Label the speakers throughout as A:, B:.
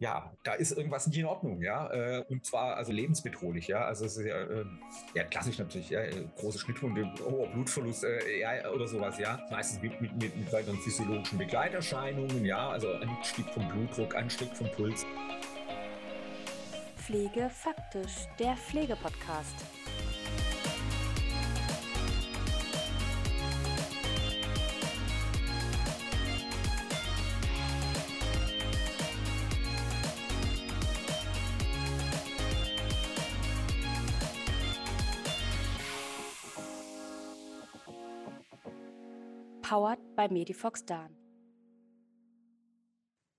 A: ja, da ist irgendwas nicht in Ordnung, ja. Äh, und zwar also lebensbedrohlich, ja. Also es ist ja, äh, ja klassisch natürlich, ja, große Schnittwunde, hoher Blutverlust, äh, ja, oder sowas, ja. Meistens mit, mit, mit, mit weiteren physiologischen Begleiterscheinungen, ja, also Anstieg vom Blutdruck, Anstieg vom Puls.
B: Pflege faktisch, der Pflegepodcast. Powered by Medifox Dan.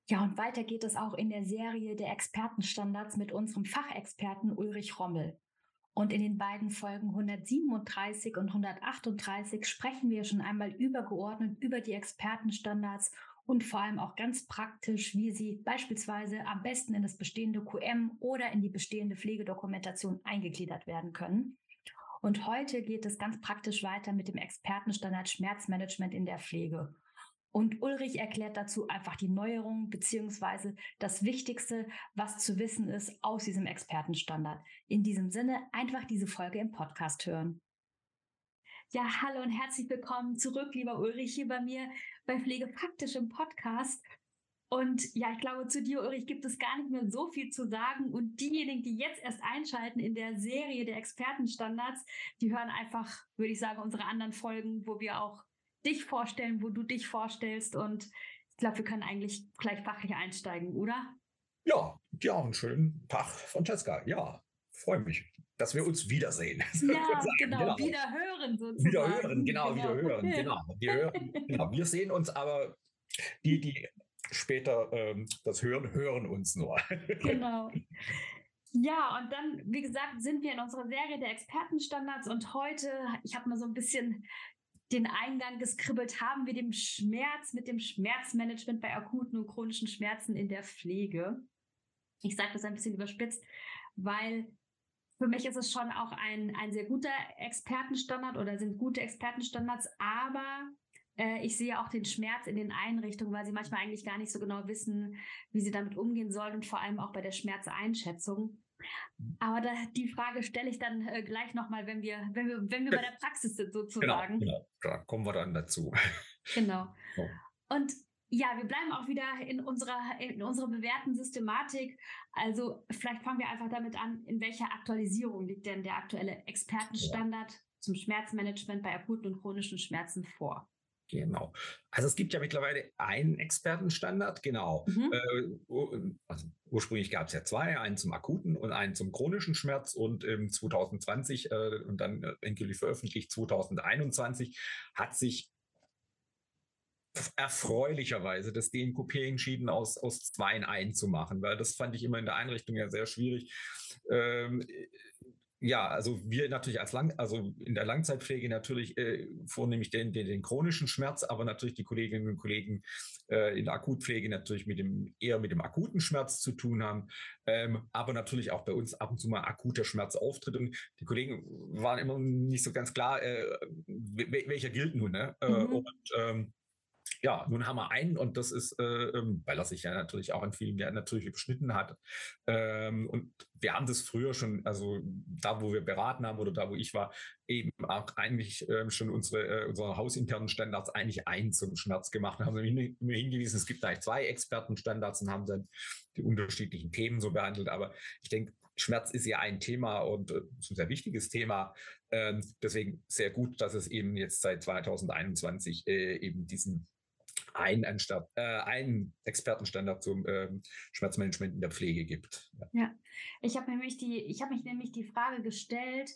C: Ja, und weiter geht es auch in der Serie der Expertenstandards mit unserem Fachexperten Ulrich Rommel. Und in den beiden Folgen 137 und 138 sprechen wir schon einmal übergeordnet über die Expertenstandards und vor allem auch ganz praktisch, wie sie beispielsweise am besten in das bestehende QM oder in die bestehende Pflegedokumentation eingegliedert werden können. Und heute geht es ganz praktisch weiter mit dem Expertenstandard Schmerzmanagement in der Pflege. Und Ulrich erklärt dazu einfach die Neuerungen beziehungsweise das Wichtigste, was zu wissen ist aus diesem Expertenstandard. In diesem Sinne einfach diese Folge im Podcast hören. Ja, hallo und herzlich willkommen zurück, lieber Ulrich, hier bei mir bei Pflege praktisch im Podcast. Und ja, ich glaube, zu dir, Ulrich, gibt es gar nicht mehr so viel zu sagen. Und diejenigen, die jetzt erst einschalten in der Serie der Expertenstandards, die hören einfach, würde ich sagen, unsere anderen Folgen, wo wir auch dich vorstellen, wo du dich vorstellst. Und ich glaube, wir können eigentlich gleich fachlich einsteigen, oder?
A: Ja, ja, einen schönen Tag, Francesca. Ja, freue mich, dass wir uns wiedersehen.
C: Ja, genau, genau, wieder hören sozusagen.
A: Wieder hören, genau, genau. wieder hören, genau. Wir, hören, genau. wir sehen uns aber die, die später ähm, das Hören, hören uns nur.
C: Genau. Ja, und dann, wie gesagt, sind wir in unserer Serie der Expertenstandards und heute, ich habe mal so ein bisschen den Eingang geskribbelt, haben wir den Schmerz mit dem Schmerzmanagement bei akuten und chronischen Schmerzen in der Pflege. Ich sage das ein bisschen überspitzt, weil für mich ist es schon auch ein, ein sehr guter Expertenstandard oder sind gute Expertenstandards, aber ich sehe auch den Schmerz in den Einrichtungen, weil sie manchmal eigentlich gar nicht so genau wissen, wie sie damit umgehen sollen und vor allem auch bei der Schmerzeinschätzung. Aber da, die Frage stelle ich dann äh, gleich nochmal, wenn wir, wenn wir, wenn wir bei der Praxis sind, sozusagen.
A: Genau, genau. da kommen wir dann dazu.
C: Genau. So. Und ja, wir bleiben auch wieder in unserer, in unserer bewährten Systematik. Also vielleicht fangen wir einfach damit an, in welcher Aktualisierung liegt denn der aktuelle Expertenstandard ja. zum Schmerzmanagement bei akuten und chronischen Schmerzen vor?
A: Genau. Also es gibt ja mittlerweile einen Expertenstandard, genau. Mhm. Äh, also ursprünglich gab es ja zwei, einen zum akuten und einen zum chronischen Schmerz und im 2020 äh, und dann äh, endgültig veröffentlicht 2021 hat sich erfreulicherweise das DNKP entschieden, aus, aus zwei in einen zu machen, weil das fand ich immer in der Einrichtung ja sehr schwierig. Ähm, ja, also wir natürlich als Lang, also in der Langzeitpflege natürlich äh, vornehmlich den, den, den chronischen Schmerz, aber natürlich die Kolleginnen und Kollegen äh, in der Akutpflege natürlich mit dem eher mit dem akuten Schmerz zu tun haben, ähm, aber natürlich auch bei uns ab und zu mal akuter Schmerz auftritt und die Kollegen waren immer nicht so ganz klar, äh, welcher gilt nun, ne? Äh, mhm. Und ähm, ja, nun haben wir einen und das ist, äh, ähm, weil er sich ja natürlich auch in vielen Jahren natürlich überschnitten hat. Ähm, und wir haben das früher schon, also da, wo wir beraten haben oder da, wo ich war, eben auch eigentlich äh, schon unsere, äh, unsere hausinternen Standards eigentlich ein zum Schmerz gemacht und haben immer hingewiesen, es gibt eigentlich zwei Expertenstandards und haben dann die unterschiedlichen Themen so behandelt. Aber ich denke, Schmerz ist ja ein Thema und äh, ein sehr wichtiges Thema. Ähm, deswegen sehr gut, dass es eben jetzt seit 2021 äh, eben diesen einen, Anstatt, äh, einen Expertenstandard zum ähm, Schmerzmanagement in der Pflege gibt.
C: Ja, ja. ich habe nämlich die, ich habe mich nämlich die Frage gestellt,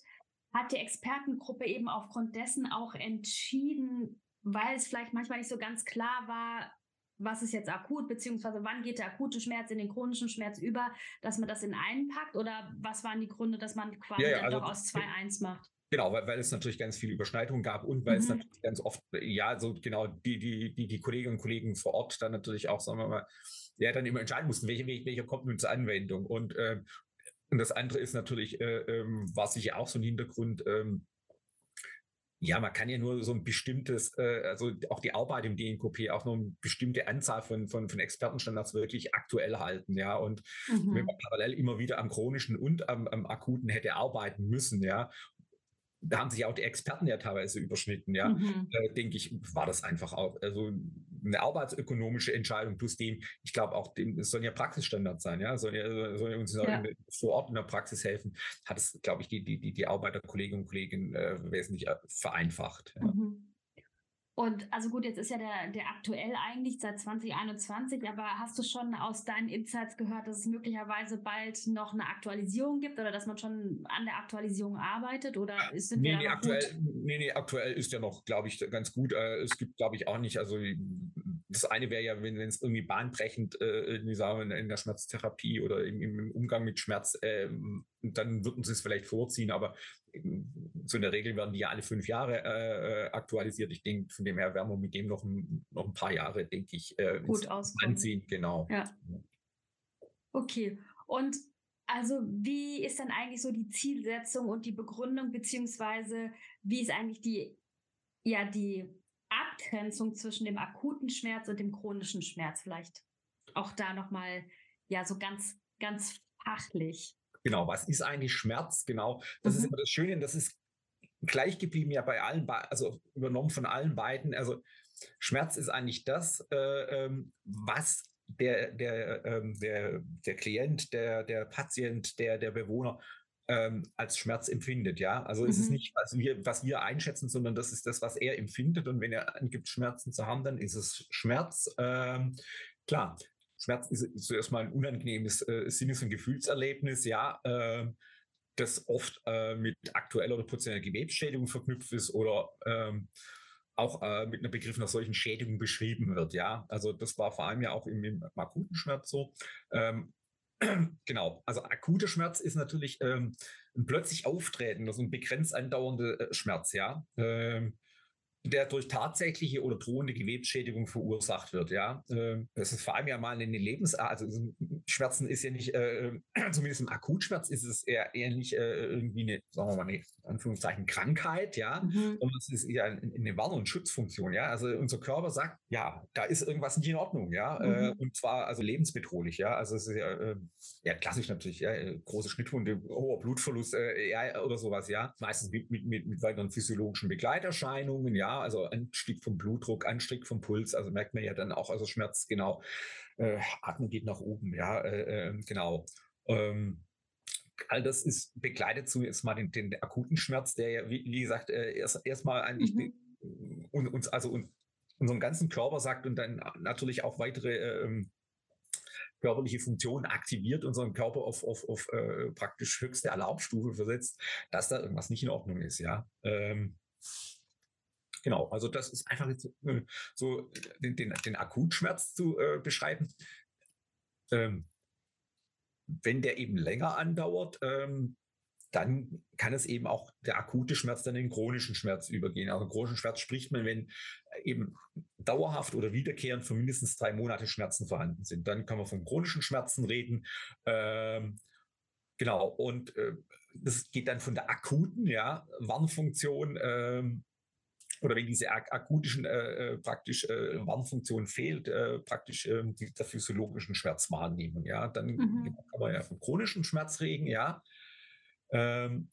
C: hat die Expertengruppe eben aufgrund dessen auch entschieden, weil es vielleicht manchmal nicht so ganz klar war, was ist jetzt akut, beziehungsweise wann geht der akute Schmerz in den chronischen Schmerz über, dass man das in einen packt oder was waren die Gründe, dass man quasi ja, ja, also, doch aus 2-1 macht?
A: Genau, weil, weil es natürlich ganz viele Überschneidungen gab und weil mhm. es natürlich ganz oft, ja, so genau die, die, die, die Kolleginnen und Kollegen vor Ort dann natürlich auch, sagen wir mal, ja, dann immer entscheiden mussten, welche, welcher kommt nun zur Anwendung. Und, äh, und das andere ist natürlich, äh, ähm, war sicher auch so ein Hintergrund, ähm, Ja, man kann ja nur so ein bestimmtes, äh, also auch die Arbeit im DNKP, auch nur eine bestimmte Anzahl von, von, von Expertenstandards wirklich aktuell halten, ja. Und mhm. wenn man parallel immer wieder am chronischen und am, am akuten hätte arbeiten müssen, ja, da haben sich auch die Experten ja teilweise überschnitten, ja, mhm. äh, denke ich, war das einfach auch, also eine arbeitsökonomische Entscheidung plus dem, ich glaube auch, dem, es sollen ja Praxisstandards sein, ja, sollen ja, sollen uns ja. vor Ort in der Praxis helfen, hat es, glaube ich, die, die, die, die Arbeit der Kolleginnen und Kollegen äh, wesentlich äh, vereinfacht. Ja. Mhm.
C: Und also gut, jetzt ist ja der, der aktuell eigentlich seit 2021, aber hast du schon aus deinen Insights gehört, dass es möglicherweise bald noch eine Aktualisierung gibt oder dass man schon an der Aktualisierung arbeitet oder sind
A: nee, wir nee, aktuell, nee, nee, aktuell ist ja noch, glaube ich, ganz gut. Äh, es gibt, glaube ich, auch nicht, also das eine wäre ja, wenn es irgendwie bahnbrechend äh, sagen wir, in der Schmerztherapie oder im, im Umgang mit Schmerz, äh, dann würden sie es vielleicht vorziehen, aber so in der Regel werden die ja alle fünf Jahre äh, äh, aktualisiert. Ich denke, von dem her werden wir mit dem noch ein, noch ein paar Jahre, denke ich,
C: äh, gut
A: anziehen. Genau.
C: Ja. Okay. Und also wie ist dann eigentlich so die Zielsetzung und die Begründung, beziehungsweise wie ist eigentlich die, ja, die Abgrenzung zwischen dem akuten Schmerz und dem chronischen Schmerz? Vielleicht auch da nochmal, ja, so ganz, ganz fachlich.
A: Genau, was ist eigentlich Schmerz? Genau, das mhm. ist immer das Schöne, das ist gleich geblieben ja bei allen, also übernommen von allen beiden. Also Schmerz ist eigentlich das, äh, ähm, was der, der, ähm, der, der Klient, der, der Patient, der, der Bewohner ähm, als Schmerz empfindet. Ja, also mhm. es ist mhm. nicht, was wir, was wir einschätzen, sondern das ist das, was er empfindet. Und wenn er angibt, Schmerzen zu haben, dann ist es Schmerz. Ähm, klar, Schmerz ist, ist erstmal ein unangenehmes äh, Sinnes- und Gefühlserlebnis, ja, äh, das oft äh, mit aktueller oder potenzieller Gewebsschädigung verknüpft ist oder ähm, auch äh, mit einer Begriff nach solchen Schädigungen beschrieben wird, ja. Also das war vor allem ja auch im, im akuten Schmerz so. Ähm, genau, also akuter Schmerz ist natürlich ähm, ein plötzlich auftretender, so ein begrenzt andauernder äh, Schmerz, ja. Ähm, der durch tatsächliche oder drohende Gewebsschädigung verursacht wird. Ja, ähm, das ist vor allem ja mal eine Lebens, also Schmerzen ist ja nicht, äh, zumindest im Akutschmerz ist es eher, eher nicht äh, irgendwie eine, sagen wir mal, eine Anführungszeichen Krankheit, ja, mhm. sondern es ist eher eine Warn- und Schutzfunktion. Ja, also unser Körper sagt, ja, da ist irgendwas nicht in Ordnung, ja, äh, mhm. äh, und zwar also lebensbedrohlich. Ja, also es ist ja, äh, ja klassisch natürlich, ja, äh, große Schnittwunde, hoher Blutverlust, ja, oder sowas, ja, meistens mit, mit, mit, mit weiteren physiologischen Begleiterscheinungen, ja also Anstieg vom Blutdruck, Anstieg vom Puls, also merkt man ja dann auch, also Schmerz, genau, äh, Atmen geht nach oben, ja, äh, ähm, genau. Ähm, all das ist begleitet zunächst mal den, den akuten Schmerz, der ja, wie, wie gesagt, äh, erst erstmal eigentlich mhm. uns, also un, unseren ganzen Körper sagt und dann natürlich auch weitere ähm, körperliche Funktionen aktiviert, unseren Körper auf, auf, auf äh, praktisch höchste Erlaubstufe versetzt, dass da irgendwas nicht in Ordnung ist, ja. Ähm, Genau, also das ist einfach jetzt, äh, so den, den, den Akutschmerz zu äh, beschreiben. Ähm, wenn der eben länger andauert, ähm, dann kann es eben auch der akute Schmerz dann in den chronischen Schmerz übergehen. Also chronischen Schmerz spricht man, wenn eben dauerhaft oder wiederkehrend für mindestens drei Monate Schmerzen vorhanden sind. Dann kann man von chronischen Schmerzen reden. Ähm, genau, und äh, das geht dann von der akuten ja, Warnfunktion ähm, oder wenn diese ak akutischen äh, äh, praktisch äh, Warnfunktion fehlt, äh, praktisch äh, die, der physiologischen Schmerzwahrnehmung, ja, dann mhm. kann man ja von chronischen Schmerz reden, ja. Ähm,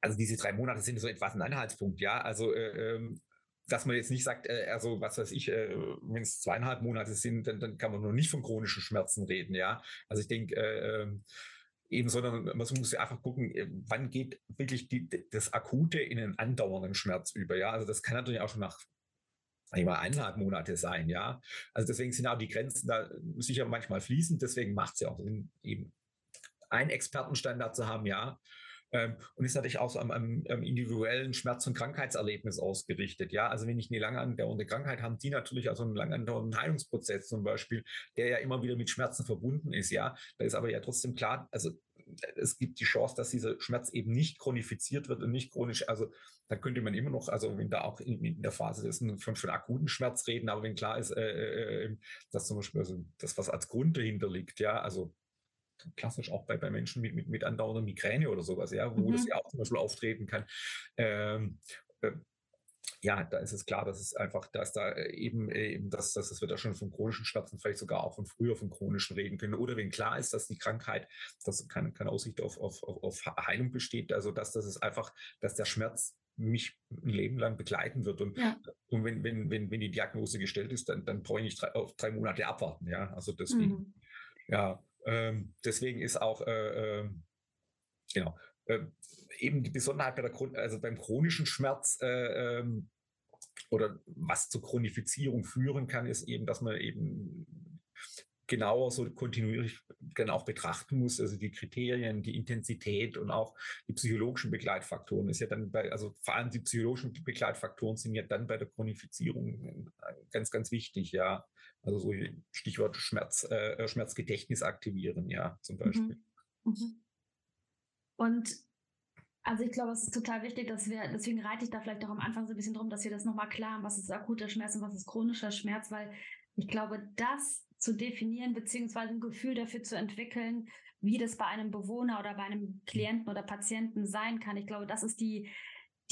A: also diese drei Monate sind so etwas ein Anhaltspunkt, ja. Also äh, ähm, dass man jetzt nicht sagt, äh, also was weiß ich, wenn es zweieinhalb Monate sind, dann, dann kann man noch nicht von chronischen Schmerzen reden, ja. Also ich denke, äh, ähm, eben, sondern man muss einfach gucken, äh, wann geht wirklich die, das Akute in einen andauernden Schmerz über. Ja, also das kann natürlich auch schon nach mal eineinhalb Monate sein, ja. Also deswegen sind auch die Grenzen da sicher manchmal fließend, deswegen macht es ja auch Sinn, eben einen Expertenstandard zu haben, ja. Ähm, und ist natürlich auch so am, am, am, individuellen Schmerz- und Krankheitserlebnis ausgerichtet. Ja, also wenn ich eine lange andauernde Krankheit habe, die natürlich auch so einen lange andauernden Heilungsprozess zum Beispiel, der ja immer wieder mit Schmerzen verbunden ist. Ja, da ist aber ja trotzdem klar, also es gibt die Chance, dass dieser Schmerz eben nicht chronifiziert wird und nicht chronisch, also da könnte man immer noch, also wenn da auch in, in der Phase ist, von, von akuten Schmerz reden, aber wenn klar ist, äh, äh, äh dass zum Beispiel also das, was als Grund dahinter liegt, ja, also klassisch auch bei, bei Menschen mit, mit, mit andauernder Migräne oder sowas, ja, wo mhm. das ja auch zum Beispiel auftreten kann. Ähm, äh, ja, da ist es klar, dass es einfach, dass da äh, eben, äh, eben dass, dass wir da schon von chronischen Schmerzen vielleicht sogar auch von früher von chronischen reden können. Oder wenn klar ist, dass die Krankheit, dass keine, keine Aussicht auf, auf, auf Heilung besteht, also dass das ist einfach, dass der Schmerz mich ein Leben lang begleiten wird. Und, ja. und wenn, wenn, wenn, wenn die Diagnose gestellt ist, dann, dann brauche ich nicht drei, auf drei Monate abwarten. Ja, also deswegen, mhm. ja, ähm, deswegen ist auch, äh, äh, genau, äh, eben die Besonderheit bei der, also beim chronischen Schmerz, äh, ähm, oder was zur Chronifizierung führen kann, ist eben, dass man eben genauer so kontinuierlich dann auch betrachten muss, also die Kriterien, die Intensität und auch die psychologischen Begleitfaktoren ist ja dann bei, also vor allem die psychologischen Begleitfaktoren sind ja dann bei der Chronifizierung ganz, ganz wichtig, ja. Also so Stichwort Schmerz, äh, Schmerzgedächtnis aktivieren, ja, zum mhm. Beispiel. Mhm.
C: Und also ich glaube, es ist total wichtig, dass wir, deswegen reite ich da vielleicht auch am Anfang so ein bisschen drum, dass wir das nochmal klar haben, was ist akuter Schmerz und was ist chronischer Schmerz, weil ich glaube, das zu definieren, beziehungsweise ein Gefühl dafür zu entwickeln, wie das bei einem Bewohner oder bei einem Klienten oder Patienten sein kann. Ich glaube, das ist die,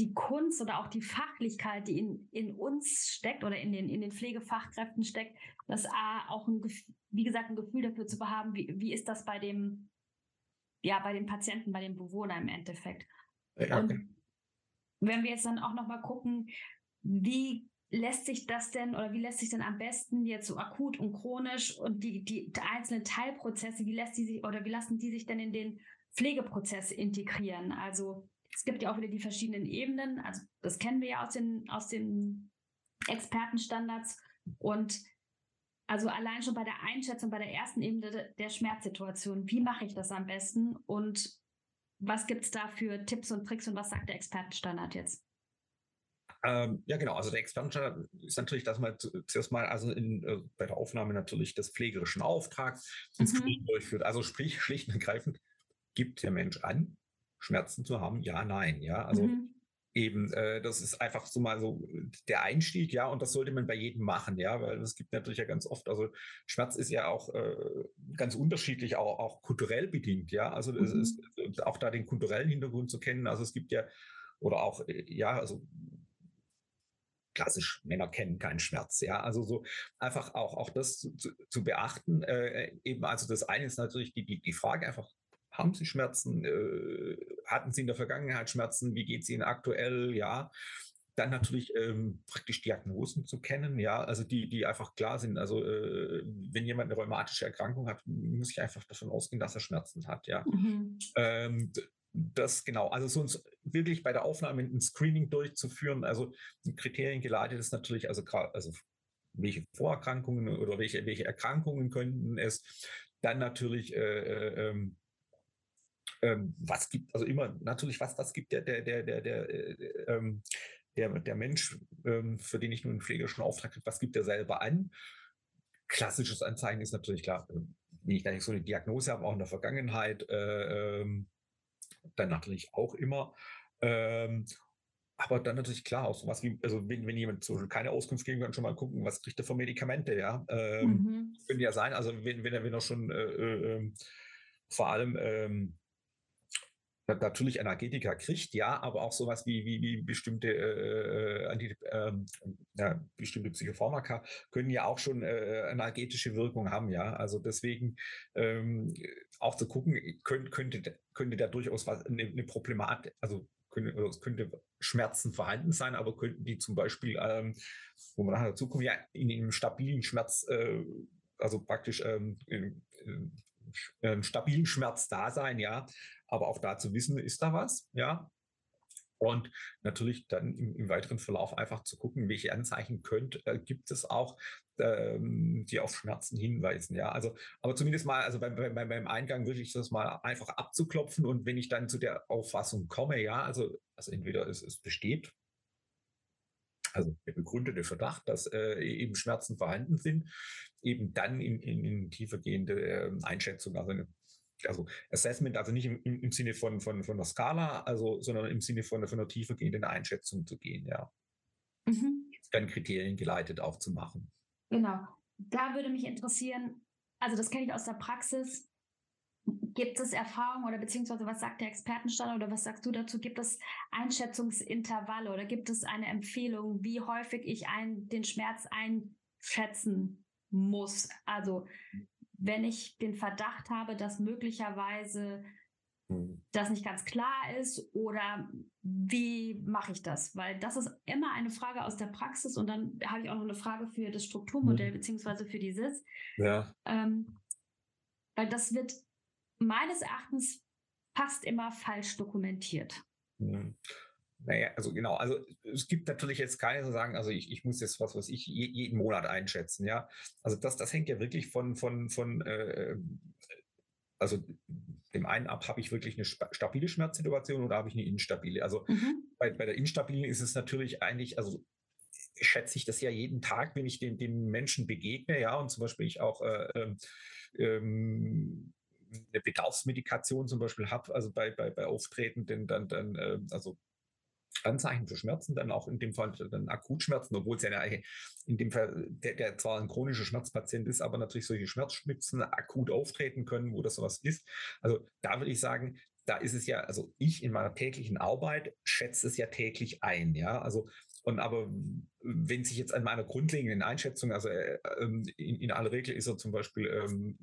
C: die Kunst oder auch die Fachlichkeit, die in, in uns steckt oder in den, in den Pflegefachkräften steckt, das A, auch ein, wie gesagt, ein Gefühl dafür zu haben, wie, wie ist das bei dem, ja, bei den Patienten, bei dem Bewohner im Endeffekt. Ja, Und wenn wir jetzt dann auch nochmal gucken, wie lässt sich das denn oder wie lässt sich denn am besten jetzt so akut und chronisch und die, die, die einzelnen Teilprozesse, wie lässt die sich oder wie lassen die sich denn in den Pflegeprozess integrieren? Also es gibt ja auch wieder die verschiedenen Ebenen, also das kennen wir ja aus den, aus den Expertenstandards und also allein schon bei der Einschätzung, bei der ersten Ebene der Schmerzsituation, wie mache ich das am besten und was gibt es da für Tipps und Tricks und was sagt der Expertenstandard jetzt?
A: Ähm, ja, genau. Also der Expertenstandard ist natürlich, dass man zuerst mal also in, äh, bei der Aufnahme natürlich des pflegerischen Auftrags ins mhm. durchführt. Also sprich, schlicht und ergreifend, gibt der Mensch an, Schmerzen zu haben? Ja, nein. Ja, also mhm. eben, äh, das ist einfach so mal so der Einstieg, ja, und das sollte man bei jedem machen, ja, weil es gibt natürlich ja ganz oft, also Schmerz ist ja auch äh, ganz unterschiedlich, auch, auch kulturell bedingt, ja. Also mhm. es ist auch da den kulturellen Hintergrund zu kennen. Also es gibt ja, oder auch, äh, ja, also klassisch Männer kennen keinen Schmerz. Ja, also so einfach auch, auch das zu, zu, zu beachten. Äh, eben, also das eine ist natürlich die, die, die Frage einfach, haben Sie Schmerzen? Äh, hatten Sie in der Vergangenheit Schmerzen? Wie geht es Ihnen aktuell? Ja. Dann natürlich ähm, praktisch Diagnosen zu kennen, ja, also die, die einfach klar sind. Also äh, wenn jemand eine rheumatische Erkrankung hat, muss ich einfach davon ausgehen, dass er Schmerzen hat, ja. Mhm. Ähm, das genau, also sonst wirklich bei der Aufnahme ein Screening durchzuführen, also Kriterien geleitet ist natürlich, also also welche Vorerkrankungen oder welche, welche Erkrankungen könnten es, dann natürlich äh, äh, ähm, was gibt, also immer natürlich, was, was gibt der, der, der, der, der, äh, ähm, der, der Mensch, ähm, für den ich nun einen pflegerischen Auftrag habe, was gibt er selber an? Klassisches Anzeigen ist natürlich klar, äh, wenn ich da nicht so eine Diagnose habe, auch in der Vergangenheit, äh, ähm, dann natürlich auch immer. Ähm, aber dann natürlich klar, auch sowas wie, also wenn, wenn jemand so keine Auskunft geben kann, schon mal gucken, was kriegt er für Medikamente, ja. Ähm, mhm. Könnte ja sein, also wenn, wenn er, wenn er schon äh, äh, vor allem ähm, natürlich Energetika kriegt, ja, aber auch sowas wie, wie, wie bestimmte, äh, äh Anti, äh, ja, bestimmte Psychopharmaka können ja auch schon äh, energetische Wirkung haben, ja. Also deswegen ähm, auch zu gucken, könnte, könnte, könnte da durchaus was, eine, eine Problematik, also könnte, es könnte Schmerzen vorhanden sein, aber könnten die zum Beispiel, ähm, wo man nachher dazu kommt, ja, in einem stabilen Schmerz, äh, also praktisch ähm, einen stabilen Schmerz da sein, ja, aber auch da zu wissen, ist da was, ja. Und natürlich dann im, im weiteren Verlauf einfach zu gucken, welche Anzeichen könnt, äh, gibt es auch, ähm, die auf Schmerzen hinweisen. Ja, also, aber zumindest mal, also beim, beim, beim Eingang wirklich das mal einfach abzuklopfen und wenn ich dann zu der Auffassung komme, ja, also, also entweder es, es besteht also der begründete Verdacht, dass äh, eben Schmerzen vorhanden sind, eben dann in, in, in tiefergehende äh, Einschätzung, also eine also Assessment, also nicht im, im Sinne von, von, von der Skala, also, sondern im Sinne von, von einer tiefergehenden Einschätzung zu gehen, ja. Mhm. Dann Kriterien geleitet aufzumachen.
C: Genau. Da würde mich interessieren, also das kenne ich aus der Praxis, Gibt es Erfahrungen oder beziehungsweise was sagt der Expertenstand oder was sagst du dazu? Gibt es Einschätzungsintervalle oder gibt es eine Empfehlung, wie häufig ich ein, den Schmerz einschätzen muss? Also wenn ich den Verdacht habe, dass möglicherweise hm. das nicht ganz klar ist oder wie mache ich das? Weil das ist immer eine Frage aus der Praxis und dann habe ich auch noch eine Frage für das Strukturmodell mhm. beziehungsweise für die SIS.
A: Ja.
C: Ähm, weil das wird meines Erachtens fast immer falsch dokumentiert.
A: Hm. Naja, also genau, also es gibt natürlich jetzt keine, die sagen, also ich, ich muss jetzt was, was ich jeden Monat einschätzen, ja. Also das, das hängt ja wirklich von, von, von äh, also dem einen ab, habe ich wirklich eine stabile Schmerzsituation oder habe ich eine instabile? Also mhm. bei, bei der instabilen ist es natürlich eigentlich, also schätze ich das ja jeden Tag, wenn ich den, den Menschen begegne, ja, und zum Beispiel ich auch äh, ähm, ähm eine Bedarfsmedikation zum Beispiel habe, also bei, bei, bei Auftretenden dann, dann äh, also Anzeichen für Schmerzen, dann auch in dem Fall dann Akutschmerzen, obwohl es ja in dem Fall der, der zwar ein chronischer Schmerzpatient ist, aber natürlich solche Schmerzspitzen akut auftreten können, wo das sowas ist. Also da würde ich sagen, da ist es ja, also ich in meiner täglichen Arbeit schätze es ja täglich ein, ja, also und aber wenn sich jetzt an meiner grundlegenden Einschätzung, also äh, ähm, in, in aller Regel ist er zum Beispiel ähm,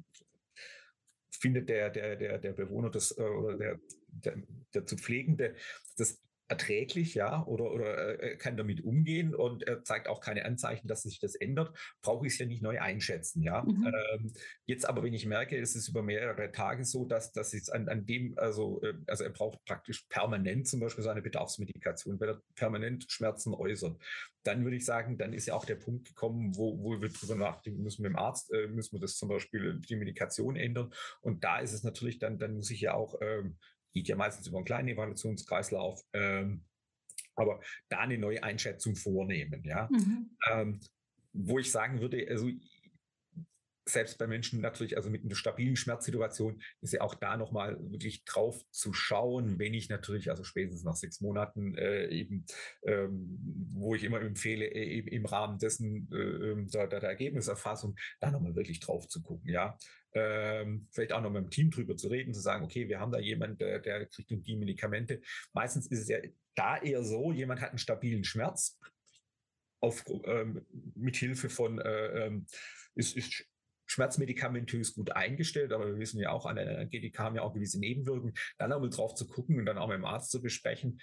A: findet der, der, der, der Bewohner des, äh, oder der, der, der zu Pflegende das erträglich, ja, oder, oder äh, kann damit umgehen und er zeigt auch keine Anzeichen, dass sich das ändert, brauche ich es ja nicht neu einschätzen, ja. Mhm. Ähm, jetzt aber, wenn ich merke, es ist über mehrere Tage so, dass, dass es an, an dem, also, äh, also er braucht praktisch permanent zum Beispiel seine Bedarfsmedikation, weil er permanent Schmerzen äußert, dann würde ich sagen, dann ist ja auch der Punkt gekommen, wo, wo wir drüber nachdenken müssen mit dem Arzt, äh, müssen wir das zum Beispiel die Medikation ändern. Und da ist es natürlich dann, dann muss ich ja auch ähm, geht ja meistens über einen kleinen Evaluationskreislauf. Ähm, aber da eine neue Einschätzung vornehmen, ja. Mhm. Ähm, wo ich sagen würde, also selbst bei Menschen natürlich, also mit einer stabilen Schmerzsituation, ist ja auch da nochmal wirklich drauf zu schauen, wenn ich natürlich, also spätestens nach sechs Monaten äh, eben, ähm, wo ich immer empfehle, äh, eben im Rahmen dessen äh, ähm, der, der Ergebniserfassung, da nochmal wirklich drauf zu gucken, ja. Ähm, vielleicht auch noch mit dem Team drüber zu reden, zu sagen, okay, wir haben da jemanden, der, der kriegt die Medikamente. Meistens ist es ja da eher so, jemand hat einen stabilen Schmerz, auf, ähm, mit Hilfe von äh, ähm, ist, ist schmerzmedikamentös gut eingestellt, aber wir wissen ja auch, an der GDK haben ja auch gewisse Nebenwirkungen, dann einmal drauf zu gucken und dann auch mit dem Arzt zu besprechen,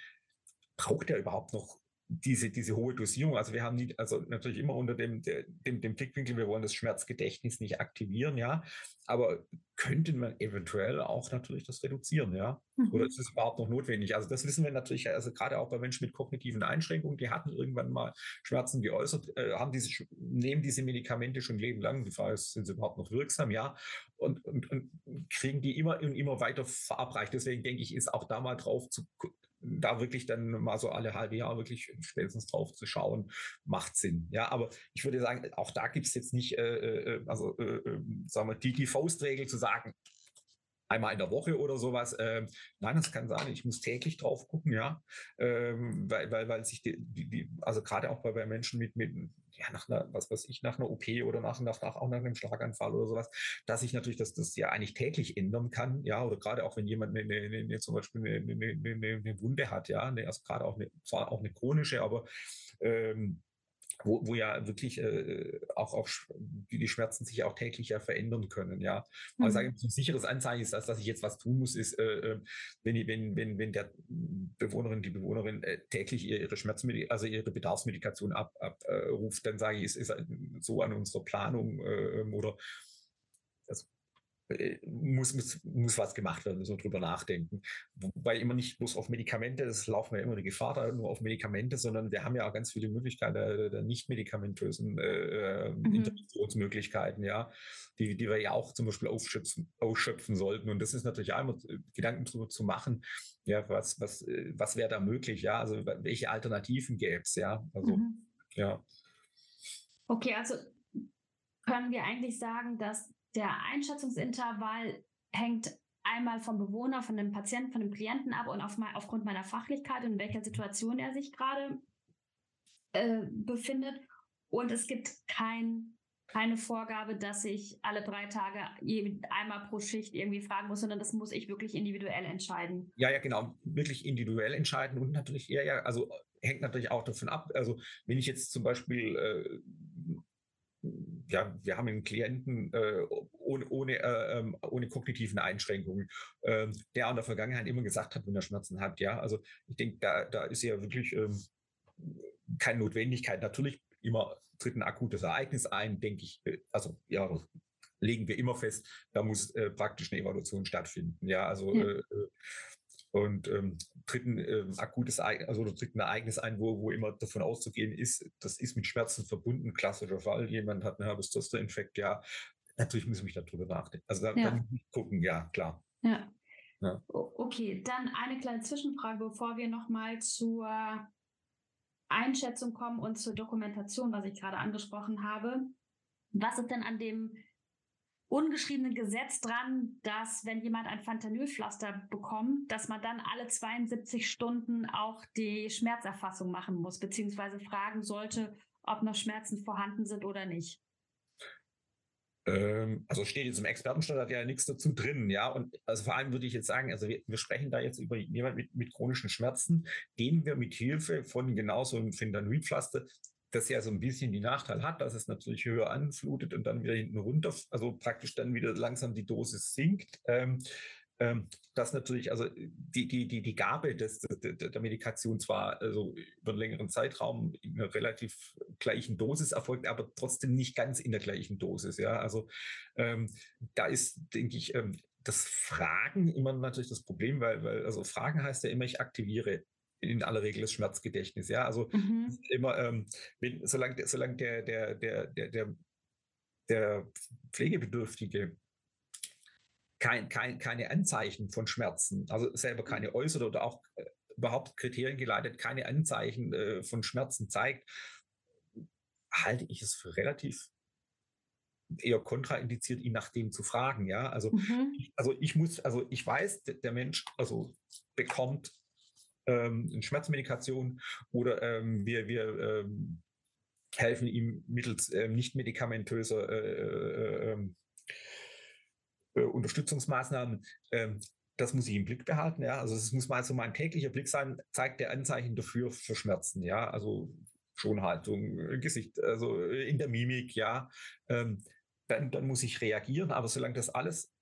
A: braucht er überhaupt noch diese, diese hohe Dosierung. Also wir haben nie, also natürlich immer unter dem, dem, dem Blickwinkel, wir wollen das Schmerzgedächtnis nicht aktivieren, ja. Aber könnte man eventuell auch natürlich das reduzieren, ja. Mhm. Oder ist es überhaupt noch notwendig? Also das wissen wir natürlich, also gerade auch bei Menschen mit kognitiven Einschränkungen, die hatten irgendwann mal Schmerzen geäußert, äh, haben diese, nehmen diese Medikamente schon Leben lang. Die Frage ist, sind sie überhaupt noch wirksam, ja. Und, und, und kriegen die immer und immer weiter verabreicht. Deswegen denke ich, ist auch da mal drauf zu da wirklich dann mal so alle halbe Jahr wirklich spätestens drauf zu schauen, macht Sinn. Ja, aber ich würde sagen, auch da gibt es jetzt nicht, äh, äh, also äh, äh, sagen wir, die, die Faustregel zu sagen, einmal in der Woche oder sowas. Ähm, nein, das kann sein. Ich muss täglich drauf gucken, ja, ähm, weil, weil, weil sich die, die, die also gerade auch bei, bei Menschen mit, mit ja, nach einer, was weiß ich, nach einer OP oder nach, nach, nach auch nach einem Schlaganfall oder sowas, dass ich natürlich das, das ja eigentlich täglich ändern kann, ja, oder gerade auch wenn jemand eine, eine, eine, zum Beispiel eine, eine, eine Wunde hat, ja, also gerade auch eine, zwar auch eine chronische, aber ähm, wo, wo ja wirklich äh, auch, auch die Schmerzen sich auch täglich ja verändern können, ja. Mhm. Also ein sicheres Anzeichen ist, dass, dass ich jetzt was tun muss, ist, äh, äh wenn, wenn, wenn, wenn der Bewohnerin, die Bewohnerin äh, täglich ihre Schmerzmedikation, also ihre Bedarfsmedikation abruft, ab, äh, dann sage ich, ist, ist so an unserer Planung äh, ähm, oder äh, muss, muss, muss was gemacht werden, müssen wir drüber nachdenken. Wobei immer nicht bloß auf Medikamente, das laufen wir immer die Gefahr da nur auf Medikamente, sondern wir haben ja auch ganz viele Möglichkeiten der, der nicht medikamentösen äh, mhm. Interventionsmöglichkeiten, ja, die, die wir ja auch zum Beispiel ausschöpfen, ausschöpfen sollten. Und das ist natürlich einmal äh, Gedanken drüber zu machen, ja, was, was, äh, was wäre da möglich, ja, also welche Alternativen gäbe es, ja. Also, mhm. ja.
C: Okay, also können wir eigentlich sagen, dass der Einschätzungsintervall hängt einmal vom Bewohner, von dem Patienten, von dem Klienten ab und auf, aufgrund meiner Fachlichkeit und in welcher Situation er sich gerade äh, befindet. Und es gibt kein keine Vorgabe, dass ich alle drei Tage einmal pro Schicht irgendwie fragen muss, sondern das muss ich wirklich individuell entscheiden.
A: Ja, ja, genau, wirklich individuell entscheiden und natürlich eher, ja, also hängt natürlich auch davon ab. Also wenn ich jetzt zum Beispiel äh, ja, wir haben einen Klienten äh, ohne, ohne, äh, ähm, ohne kognitiven Einschränkungen, äh, der in der Vergangenheit immer gesagt hat, wenn er Schmerzen hat. Ja, also ich denke, da, da ist ja wirklich ähm, keine Notwendigkeit. Natürlich immer tritt ein akutes Ereignis ein, denke ich, äh, also ja, legen wir immer fest, da muss äh, praktisch eine Evaluation stattfinden. Ja, also ja. Äh, äh und ähm, tritt ein äh, akutes Ereignis, also tritt ein Ereignis ein, wo, wo immer davon auszugehen ist, das ist mit Schmerzen verbunden, klassischer Fall, jemand hat einen Herpes Zoster-Infekt, ja, natürlich muss ich mich darüber nachdenken. Also da, ja. da gucken, ja, klar.
C: Ja. ja. Okay, dann eine kleine Zwischenfrage, bevor wir nochmal zur Einschätzung kommen und zur Dokumentation, was ich gerade angesprochen habe. Was ist denn an dem ungeschriebenen Gesetz dran, dass wenn jemand ein Fentanyl-Pflaster bekommt, dass man dann alle 72 Stunden auch die Schmerzerfassung machen muss, beziehungsweise fragen sollte, ob noch Schmerzen vorhanden sind oder nicht.
A: Ähm, also steht jetzt im Expertenstandard ja nichts dazu drin, ja. Und also vor allem würde ich jetzt sagen, also wir, wir sprechen da jetzt über jemanden mit, mit chronischen Schmerzen, den wir mit Hilfe von genau so einem Fentanyl-Pflaster das ja so ein bisschen die Nachteil hat, dass es natürlich höher anflutet und dann wieder hinten runter, also praktisch dann wieder langsam die Dosis sinkt. Ähm, ähm, dass natürlich, also die, die, die, die Gabe des, der, der Medikation zwar also über einen längeren Zeitraum in einer relativ gleichen Dosis erfolgt, aber trotzdem nicht ganz in der gleichen Dosis. Ja, also ähm, da ist, denke ich, ähm, das Fragen immer natürlich das Problem, weil, weil also Fragen heißt ja immer, ich aktiviere in aller Regel das Schmerzgedächtnis. Ja, also mhm. immer, ähm, wenn, solange, solange der, der, der, der, der, der Pflegebedürftige kein, kein, keine Anzeichen von Schmerzen, also selber keine äußert oder auch äh, überhaupt Kriterien geleitet, keine Anzeichen äh, von Schmerzen zeigt, halte ich es für relativ eher kontraindiziert, ihn nach dem zu fragen. Ja, also, mhm. ich, also ich muss, also ich weiß, der Mensch, also bekommt ähm, Schmerzmedikation oder ähm, wir, wir ähm, helfen ihm mittels äh, nicht medikamentöser äh, äh, ähm, äh, Unterstützungsmaßnahmen. Ähm, das muss ich im Blick behalten. Ja, also es muss mal so mein täglicher Blick sein, zeigt der Anzeichen dafür für Schmerzen. Ja, also Schonhaltung, äh, Gesicht, also in der Mimik. Ja, ähm, dann, dann muss ich reagieren. Aber solange das alles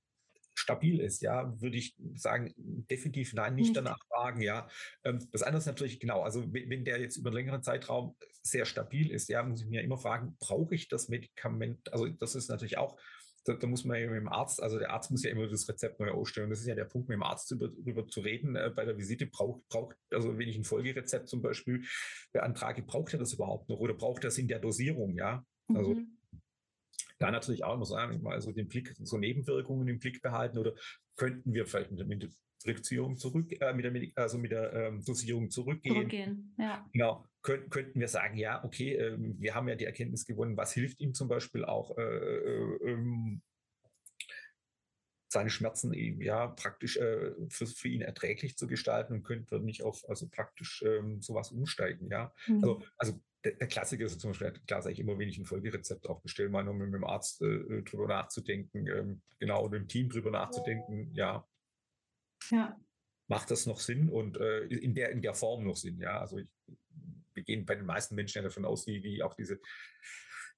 A: stabil ist, ja, würde ich sagen, definitiv nein, nicht, nicht. danach fragen, ja. Ähm, das andere ist natürlich, genau, also wenn der jetzt über einen längeren Zeitraum sehr stabil ist, ja, muss ich mir immer fragen, brauche ich das Medikament? Also das ist natürlich auch, da, da, muss man ja mit dem Arzt, also der Arzt muss ja immer das Rezept neu ausstellen. Das ist ja der Punkt, mit dem Arzt darüber zu reden. Äh, bei der Visite braucht, braucht, also wenn ich ein Folgerezept zum Beispiel beantrage, braucht er das überhaupt noch oder braucht er es in der Dosierung, ja? Also mhm da natürlich auch immer sagen, mal so den Blick, so Nebenwirkungen im Blick behalten oder könnten wir vielleicht mit der Reduzierung zurück, äh, mit der, also mit der ähm, Dosierung zurückgehen. Zurückgehen, ja. Genau. Könnt, könnten wir sagen, ja, okay, äh, wir haben ja die Erkenntnis gewonnen, was hilft ihm zum Beispiel auch, äh, äh, ähm, seine Schmerzen eben ja praktisch äh, für, für ihn erträglich zu gestalten und könnten wir nicht auf also praktisch ähm, sowas umsteigen, ja. Mhm. Also, also der, der, Klassiker ist zum Beispiel, klar sage ich immer, wenn ich ein Folgerezept auch bestelle, mal nur mit dem Arzt äh, drüber nachzudenken, ähm, genau, und im Team drüber nachzudenken, ja. Ja. Macht das noch Sinn und äh, in, der, in der Form noch Sinn, ja. Also ich, wir gehen bei den meisten Menschen ja davon aus, wie, wie auch diese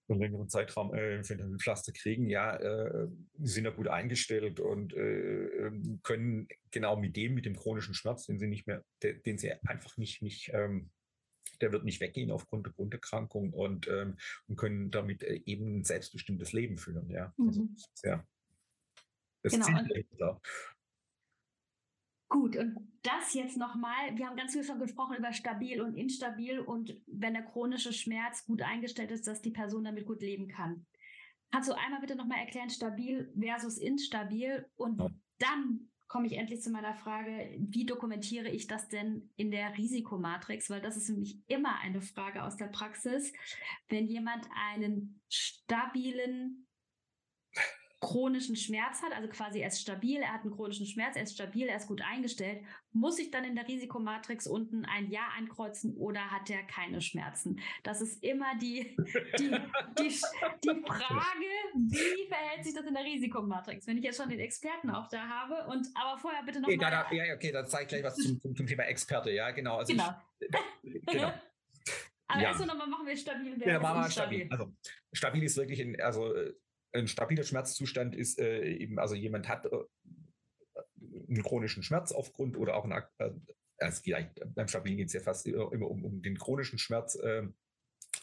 A: einen längeren Zeitraum äh, Pflaster kriegen, ja, äh, sind ja gut eingestellt und äh, ähm, können genau mit dem, mit dem chronischen Schmerz, den sie nicht mehr, den sie einfach nicht, nicht ähm, der wird nicht weggehen aufgrund der Grunderkrankung und, ähm, und können damit äh, eben ein selbstbestimmtes Leben führen. Ja, also, mhm. ja. Das genau. Ziel dahinter.
C: Gut, und das jetzt nochmal, wir haben ganz viel schon gesprochen über stabil und instabil und wenn der chronische Schmerz gut eingestellt ist, dass die Person damit gut leben kann. Kannst du einmal bitte nochmal erklären, stabil versus instabil und ja. dann komme ich endlich zu meiner Frage, wie dokumentiere ich das denn in der Risikomatrix? Weil das ist mich immer eine Frage aus der Praxis. Wenn jemand einen stabilen chronischen Schmerz hat, also quasi er ist stabil, er hat einen chronischen Schmerz, er ist stabil, er ist gut eingestellt, muss ich dann in der Risikomatrix unten ein Ja ankreuzen oder hat er keine Schmerzen? Das ist immer die, die, die, die Frage, wie verhält sich das in der Risikomatrix? Wenn ich jetzt schon den Experten auch da habe und aber vorher bitte noch
A: okay, mal. Da, ja, okay, dann zeige ich gleich was zum, zum, Thema Experte, ja, genau.
C: Also genau. Ich, genau. Aber ja. erst nochmal machen wir stabil.
A: Ja, machen wir stabil. Also stabil ist wirklich ein, also ein stabiler Schmerzzustand ist äh, eben, also jemand hat äh, einen chronischen Schmerz aufgrund oder auch ein, äh, es geht beim Stabilen geht es ja fast immer um, um den chronischen Schmerz. Äh,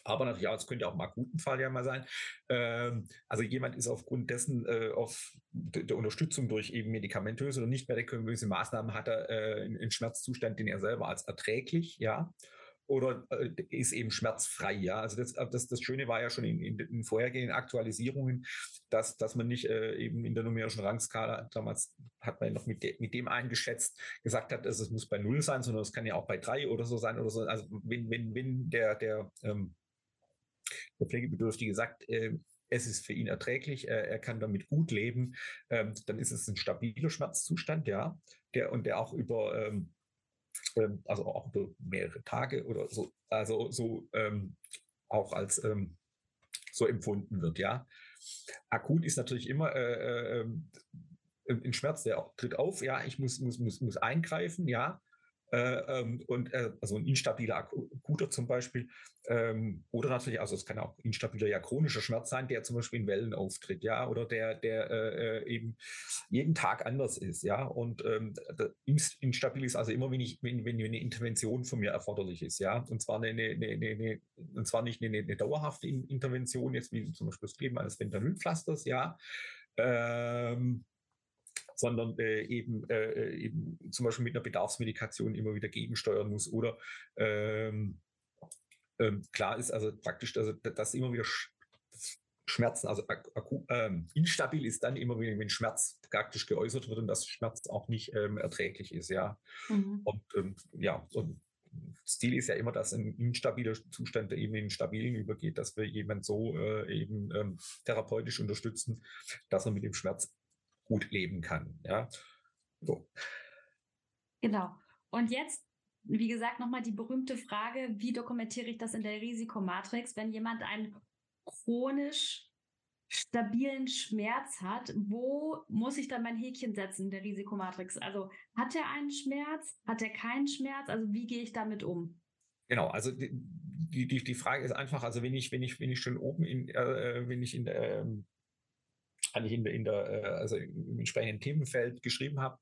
A: aber natürlich auch, es könnte auch im akuten Fall ja mal sein. Ähm, also jemand ist aufgrund dessen äh, auf der Unterstützung durch eben medikamentöse oder nicht medikamentöse Maßnahmen hat er äh, einen Schmerzzustand, den er selber als erträglich, ja, oder äh, ist eben schmerzfrei. Ja, also das, äh, das, das Schöne war ja schon in, in, in vorhergehenden Aktualisierungen, dass, dass man nicht äh, eben in der numerischen Rangskala, damals hat man noch mit, de, mit dem eingeschätzt, gesagt hat, dass es muss bei null sein, sondern es kann ja auch bei drei oder so sein oder so. Also wenn, wenn, wenn der, der, ähm, der Pflegebedürftige sagt, äh, es ist für ihn erträglich, äh, er kann damit gut leben, ähm, dann ist es ein stabiler Schmerzzustand, ja, der und der auch über ähm, ähm, also auch über mehrere Tage oder so, also so ähm, auch als ähm, so empfunden wird, ja. Akut ist natürlich immer äh, äh, ein Schmerz, der tritt auf, ja, ich muss, muss, muss, muss eingreifen, ja. Äh, ähm, und äh, also ein instabiler akuter zum Beispiel ähm, oder natürlich also es kann auch instabiler ja chronischer Schmerz sein, der zum Beispiel in Wellen auftritt, ja oder der der äh, äh eben jeden Tag anders ist, ja und ähm, instabil ist also immer wenn ich wenn, wenn eine Intervention von mir erforderlich ist, ja und zwar eine, eine, eine, eine und zwar nicht eine, eine dauerhafte Intervention jetzt wie zum Beispiel das Kleben eines Fentanylpflasters, ja ähm, sondern äh, eben, äh, eben zum Beispiel mit einer Bedarfsmedikation immer wieder gegensteuern muss oder ähm, ähm, klar ist also praktisch, also, dass immer wieder Schmerzen, also ähm, instabil ist dann immer, wenn, wenn Schmerz praktisch geäußert wird und das Schmerz auch nicht ähm, erträglich ist, ja. Mhm. Und ähm, ja, und das Ziel ist ja immer, dass ein instabiler Zustand eben in einen stabilen übergeht, dass wir jemanden so äh, eben ähm, therapeutisch unterstützen, dass er mit dem Schmerz gut leben kann. Ja, so.
C: Genau. Und jetzt, wie gesagt, nochmal die berühmte Frage, wie dokumentiere ich das in der Risikomatrix, wenn jemand einen chronisch stabilen Schmerz hat, wo muss ich dann mein Häkchen setzen in der Risikomatrix? Also hat er einen Schmerz, hat er keinen Schmerz? Also wie gehe ich damit um?
A: Genau, also die, die, die Frage ist einfach, also wenn ich, wenn ich, wenn ich schon oben in, äh, wenn ich in der ähm, eigentlich in in der äh, also im entsprechenden Themenfeld geschrieben habe,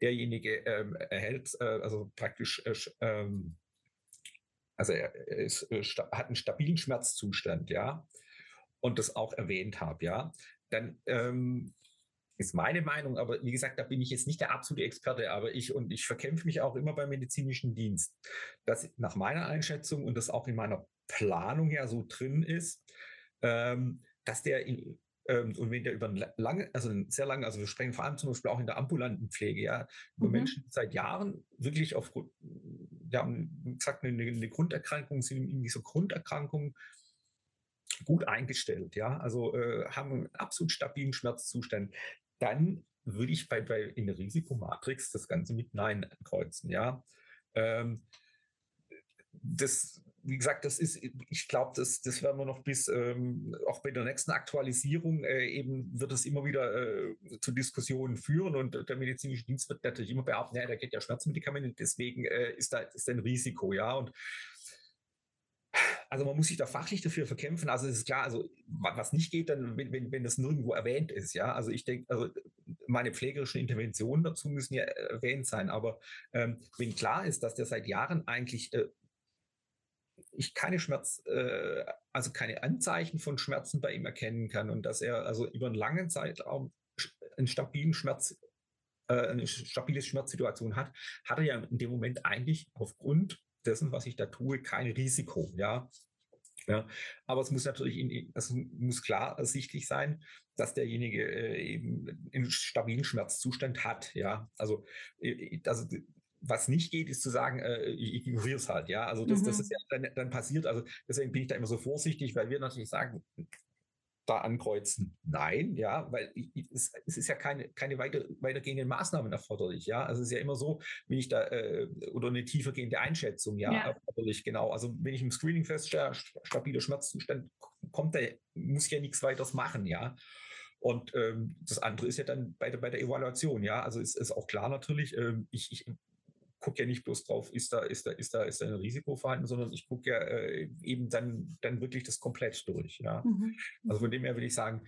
A: derjenige ähm, erhält, äh, also praktisch, äh, ähm, also er ist, äh, hat einen stabilen Schmerzzustand, ja, und das auch erwähnt habe, ja, dann ähm, ist meine Meinung, aber wie gesagt, da bin ich jetzt nicht der absolute Experte, aber ich und ich verkämpfe mich auch immer beim medizinischen Dienst, dass nach meiner Einschätzung und das auch in meiner Planung ja so drin ist, ähm, dass der in, ähm, und wenn der über lange, also sehr lange, also wir sprechen vor allem zum Beispiel auch in der ambulanten Pflege, ja, über mhm. Menschen, die seit Jahren wirklich auf, ja, gesagt, eine, eine Grunderkrankung sind, irgendwie so Grunderkrankungen gut eingestellt, ja, also äh, haben einen absolut stabilen Schmerzzustand, dann würde ich bei, bei in der Risikomatrix das Ganze mit Nein kreuzen, ja. Ähm, das wie gesagt, das ist, ich glaube, das, das werden wir noch bis, ähm, auch bei der nächsten Aktualisierung äh, eben wird es immer wieder äh, zu Diskussionen führen und der medizinische Dienst wird natürlich immer behaupten, ja, da geht ja Schmerzmedikamente, deswegen äh, ist da ist ein Risiko, ja, und also man muss sich da fachlich dafür verkämpfen. Also es ist klar, also was nicht geht, dann, wenn, wenn, wenn das nirgendwo erwähnt ist, ja. Also ich denke, also meine pflegerischen Interventionen dazu müssen ja erwähnt sein. Aber ähm, wenn klar ist, dass der seit Jahren eigentlich äh, ich keine Schmerz, äh, also keine Anzeichen von Schmerzen bei ihm erkennen kann und dass er also über einen langen Zeitraum einen stabilen Schmerz, äh, eine stabile Schmerzsituation hat, hat er ja in dem Moment eigentlich aufgrund dessen, was ich da tue, kein Risiko, ja. Ja, aber es muss natürlich, in, es muss klar ersichtlich sein, dass derjenige äh, eben einen stabilen Schmerzzustand hat. Ja, also, äh, also was nicht geht, ist zu sagen, äh, ich ignoriere es halt, ja. Also das, mhm. das ist ja dann, dann passiert. Also deswegen bin ich da immer so vorsichtig, weil wir natürlich sagen, da ankreuzen? Nein, ja, weil ich, es, es, ist ja keine, keine weiter, weitergehenden Maßnahmen erforderlich, ja. Also es ist ja immer so, wenn ich da, äh, oder eine tiefergehende Einschätzung, ja, ja, erforderlich, genau. Also wenn ich im Screening feststelle, stabiler Schmerzzustand, kommt da, muss ich ja nichts weiteres machen, ja. Und ähm, das andere ist ja dann bei der, bei der Evaluation, ja. Also es ist auch klar natürlich, ähm, ich, ich gucke ja nicht bloß drauf, ist da, ist da, ist da, ist da ein Risiko vorhanden, sondern ich gucke ja äh, eben dann, dann wirklich das komplett durch. Ja. Mhm. Also von dem her würde ich sagen,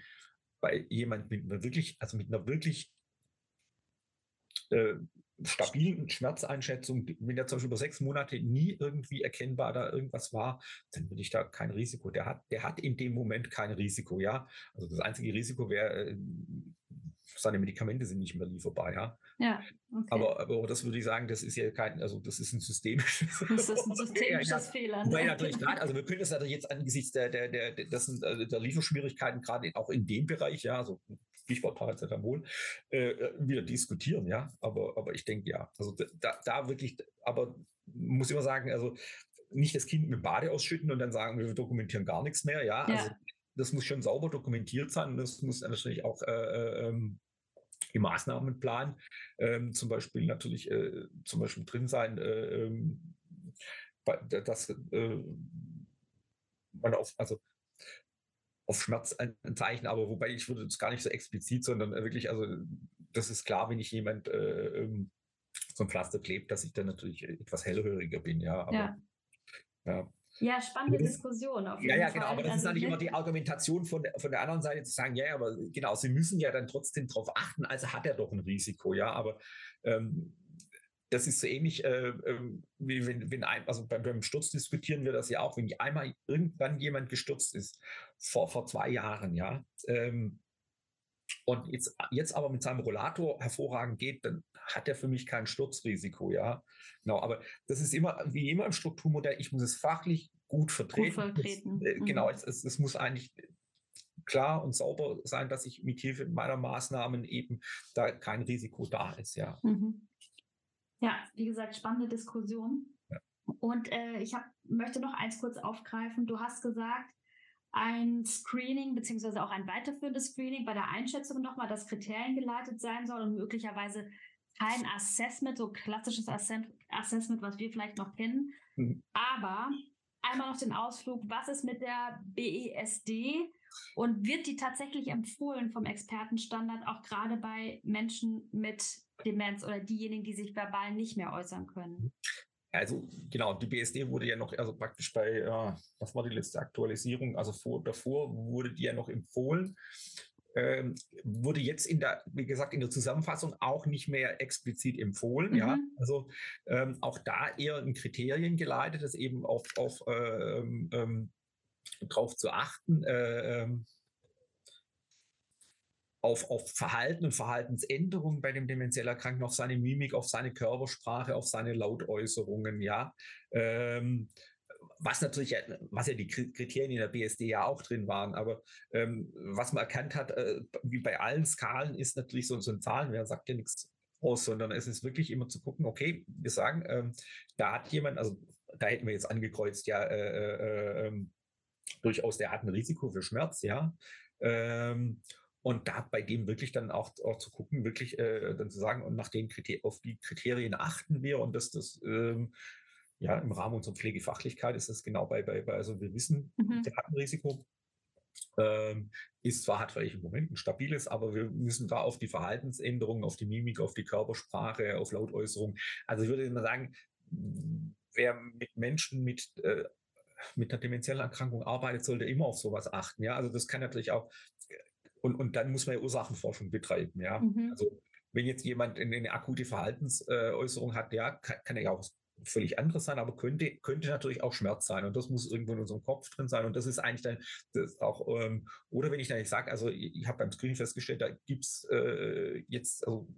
A: bei jemand mit einer wirklich, also mit einer wirklich äh, stabilen Schmerzeinschätzung, wenn der zum Beispiel über sechs Monate nie irgendwie erkennbar da irgendwas war, dann würde ich da kein Risiko. Der hat, der hat in dem Moment kein Risiko, ja. Also das einzige Risiko wäre, äh, seine Medikamente sind nicht mehr lieferbar, ja.
C: Ja. Okay.
A: Aber, aber das würde ich sagen, das ist ja kein, also das ist ein systemisches.
C: Das ist ein systemisches ja, Fehler.
A: Ne? natürlich gerade, also wir können das natürlich jetzt angesichts der, der, der, der, das sind, also der Lieferschwierigkeiten gerade auch in dem Bereich, ja, also Stichwort Paracetamol, äh, wieder diskutieren, ja. Aber, aber ich denke ja, also da, da wirklich, aber muss immer sagen, also nicht das Kind mit Bade ausschütten und dann sagen, wir dokumentieren gar nichts mehr, ja. ja. Also das muss schon sauber dokumentiert sein und das muss natürlich auch äh, äh ähm, im Maßnahmenplan ähm, zum Beispiel natürlich äh, zum Beispiel drin sein, äh, ähm, dass äh, man auf, also auf Schmerz Zeichen, aber wobei ich würde es gar nicht so explizit, sondern wirklich, also das ist klar, wenn ich jemand äh, ähm, so ein Pflaster klebt, dass ich dann natürlich etwas hellhöriger bin, ja. Aber,
C: ja. ja. Ja, spannende das, Diskussion.
A: Auf jeden ja, ja, genau. Fall. Aber das also ist natürlich immer die Argumentation von der, von der anderen Seite zu sagen, ja, aber genau, Sie müssen ja dann trotzdem darauf achten, also hat er doch ein Risiko, ja. Aber ähm, das ist so ähnlich, äh, ähm, wie wenn, wenn ein, also beim, beim, Sturz diskutieren wir das ja auch, wenn einmal irgendwann jemand gestürzt ist, vor, vor zwei Jahren, ja, ähm, und jetzt, jetzt aber mit seinem Rollator hervorragend geht, dann hat er für mich kein Sturzrisiko, ja. Genau, aber das ist immer, wie immer im Strukturmodell, ich muss es fachlich gut vertreten. Gut
C: vertreten.
A: Das, äh, mhm. Genau, es, es, es, muss eigentlich klar und sauber sein, dass ich mit Hilfe meiner Maßnahmen eben da kein Risiko da ist, ja.
C: Mhm. Ja, wie gesagt, spannende Diskussion. Ja. Und äh, ich hab, möchte noch eins kurz aufgreifen. Du hast gesagt, ein Screening beziehungsweise auch ein weiterführendes Screening bei der Einschätzung nochmal, dass Kriterien geleitet sein soll und möglicherweise kein Assessment, so klassisches Assessment, was wir vielleicht noch kennen. Mhm. Aber einmal noch den Ausflug, was ist mit der BESD und wird die tatsächlich empfohlen vom Expertenstandard auch gerade bei Menschen mit Demenz oder diejenigen, die sich verbal nicht mehr äußern können?
A: Also genau, die BSD wurde ja noch, also praktisch bei, äh, was war die letzte Aktualisierung? Also vor, davor wurde die ja noch empfohlen. Ähm, wurde jetzt in der, wie gesagt, in der Zusammenfassung auch nicht mehr explizit empfohlen. Mhm. Ja, also ähm, auch da eher in Kriterien geleitet, das eben auf, auf ähm, ähm, drauf zu achten. Äh, ähm, auf, auf Verhalten und Verhaltensänderungen bei dem demenziell Erkrankten, auf seine Mimik, auf seine Körpersprache, auf seine Lautäußerungen, ja. Ähm, was natürlich, was ja die Kriterien in der BSD ja auch drin waren, aber ähm, was man erkannt hat, äh, wie bei allen Skalen, ist natürlich so, so ein Zahlenwert, sagt ja nichts aus, sondern es ist wirklich immer zu gucken, okay, wir sagen, ähm, da hat jemand, also da hätten wir jetzt angekreuzt, ja, äh, äh, ähm, durchaus, der hat ein Risiko für Schmerz, ja. Ähm, und da bei dem wirklich dann auch, auch zu gucken, wirklich äh, dann zu sagen, und nach den Kriterien, auf die Kriterien achten wir und dass das ähm, ja im Rahmen unserer Pflegefachlichkeit ist das genau bei, bei, bei also wir wissen, mhm. der hat ein Risiko. Ähm, ist zwar hat vielleicht im Moment ein stabiles, aber wir müssen da auf die Verhaltensänderungen, auf die Mimik, auf die Körpersprache, auf Lautäußerung. Also ich würde immer sagen, wer mit Menschen mit äh, mit einer demenziellen Erkrankung arbeitet, sollte immer auf sowas achten. Ja, also das kann natürlich auch und, und dann muss man ja Ursachenforschung betreiben. Ja? Mhm. Also wenn jetzt jemand eine akute Verhaltensäußerung hat, ja, kann, kann er ja auch völlig anderes sein, aber könnte, könnte natürlich auch Schmerz sein. Und das muss irgendwo in unserem Kopf drin sein. Und das ist eigentlich dann das auch, ähm, oder wenn ich dann sage, also ich, ich habe beim Screening festgestellt, da gibt's äh, jetzt, also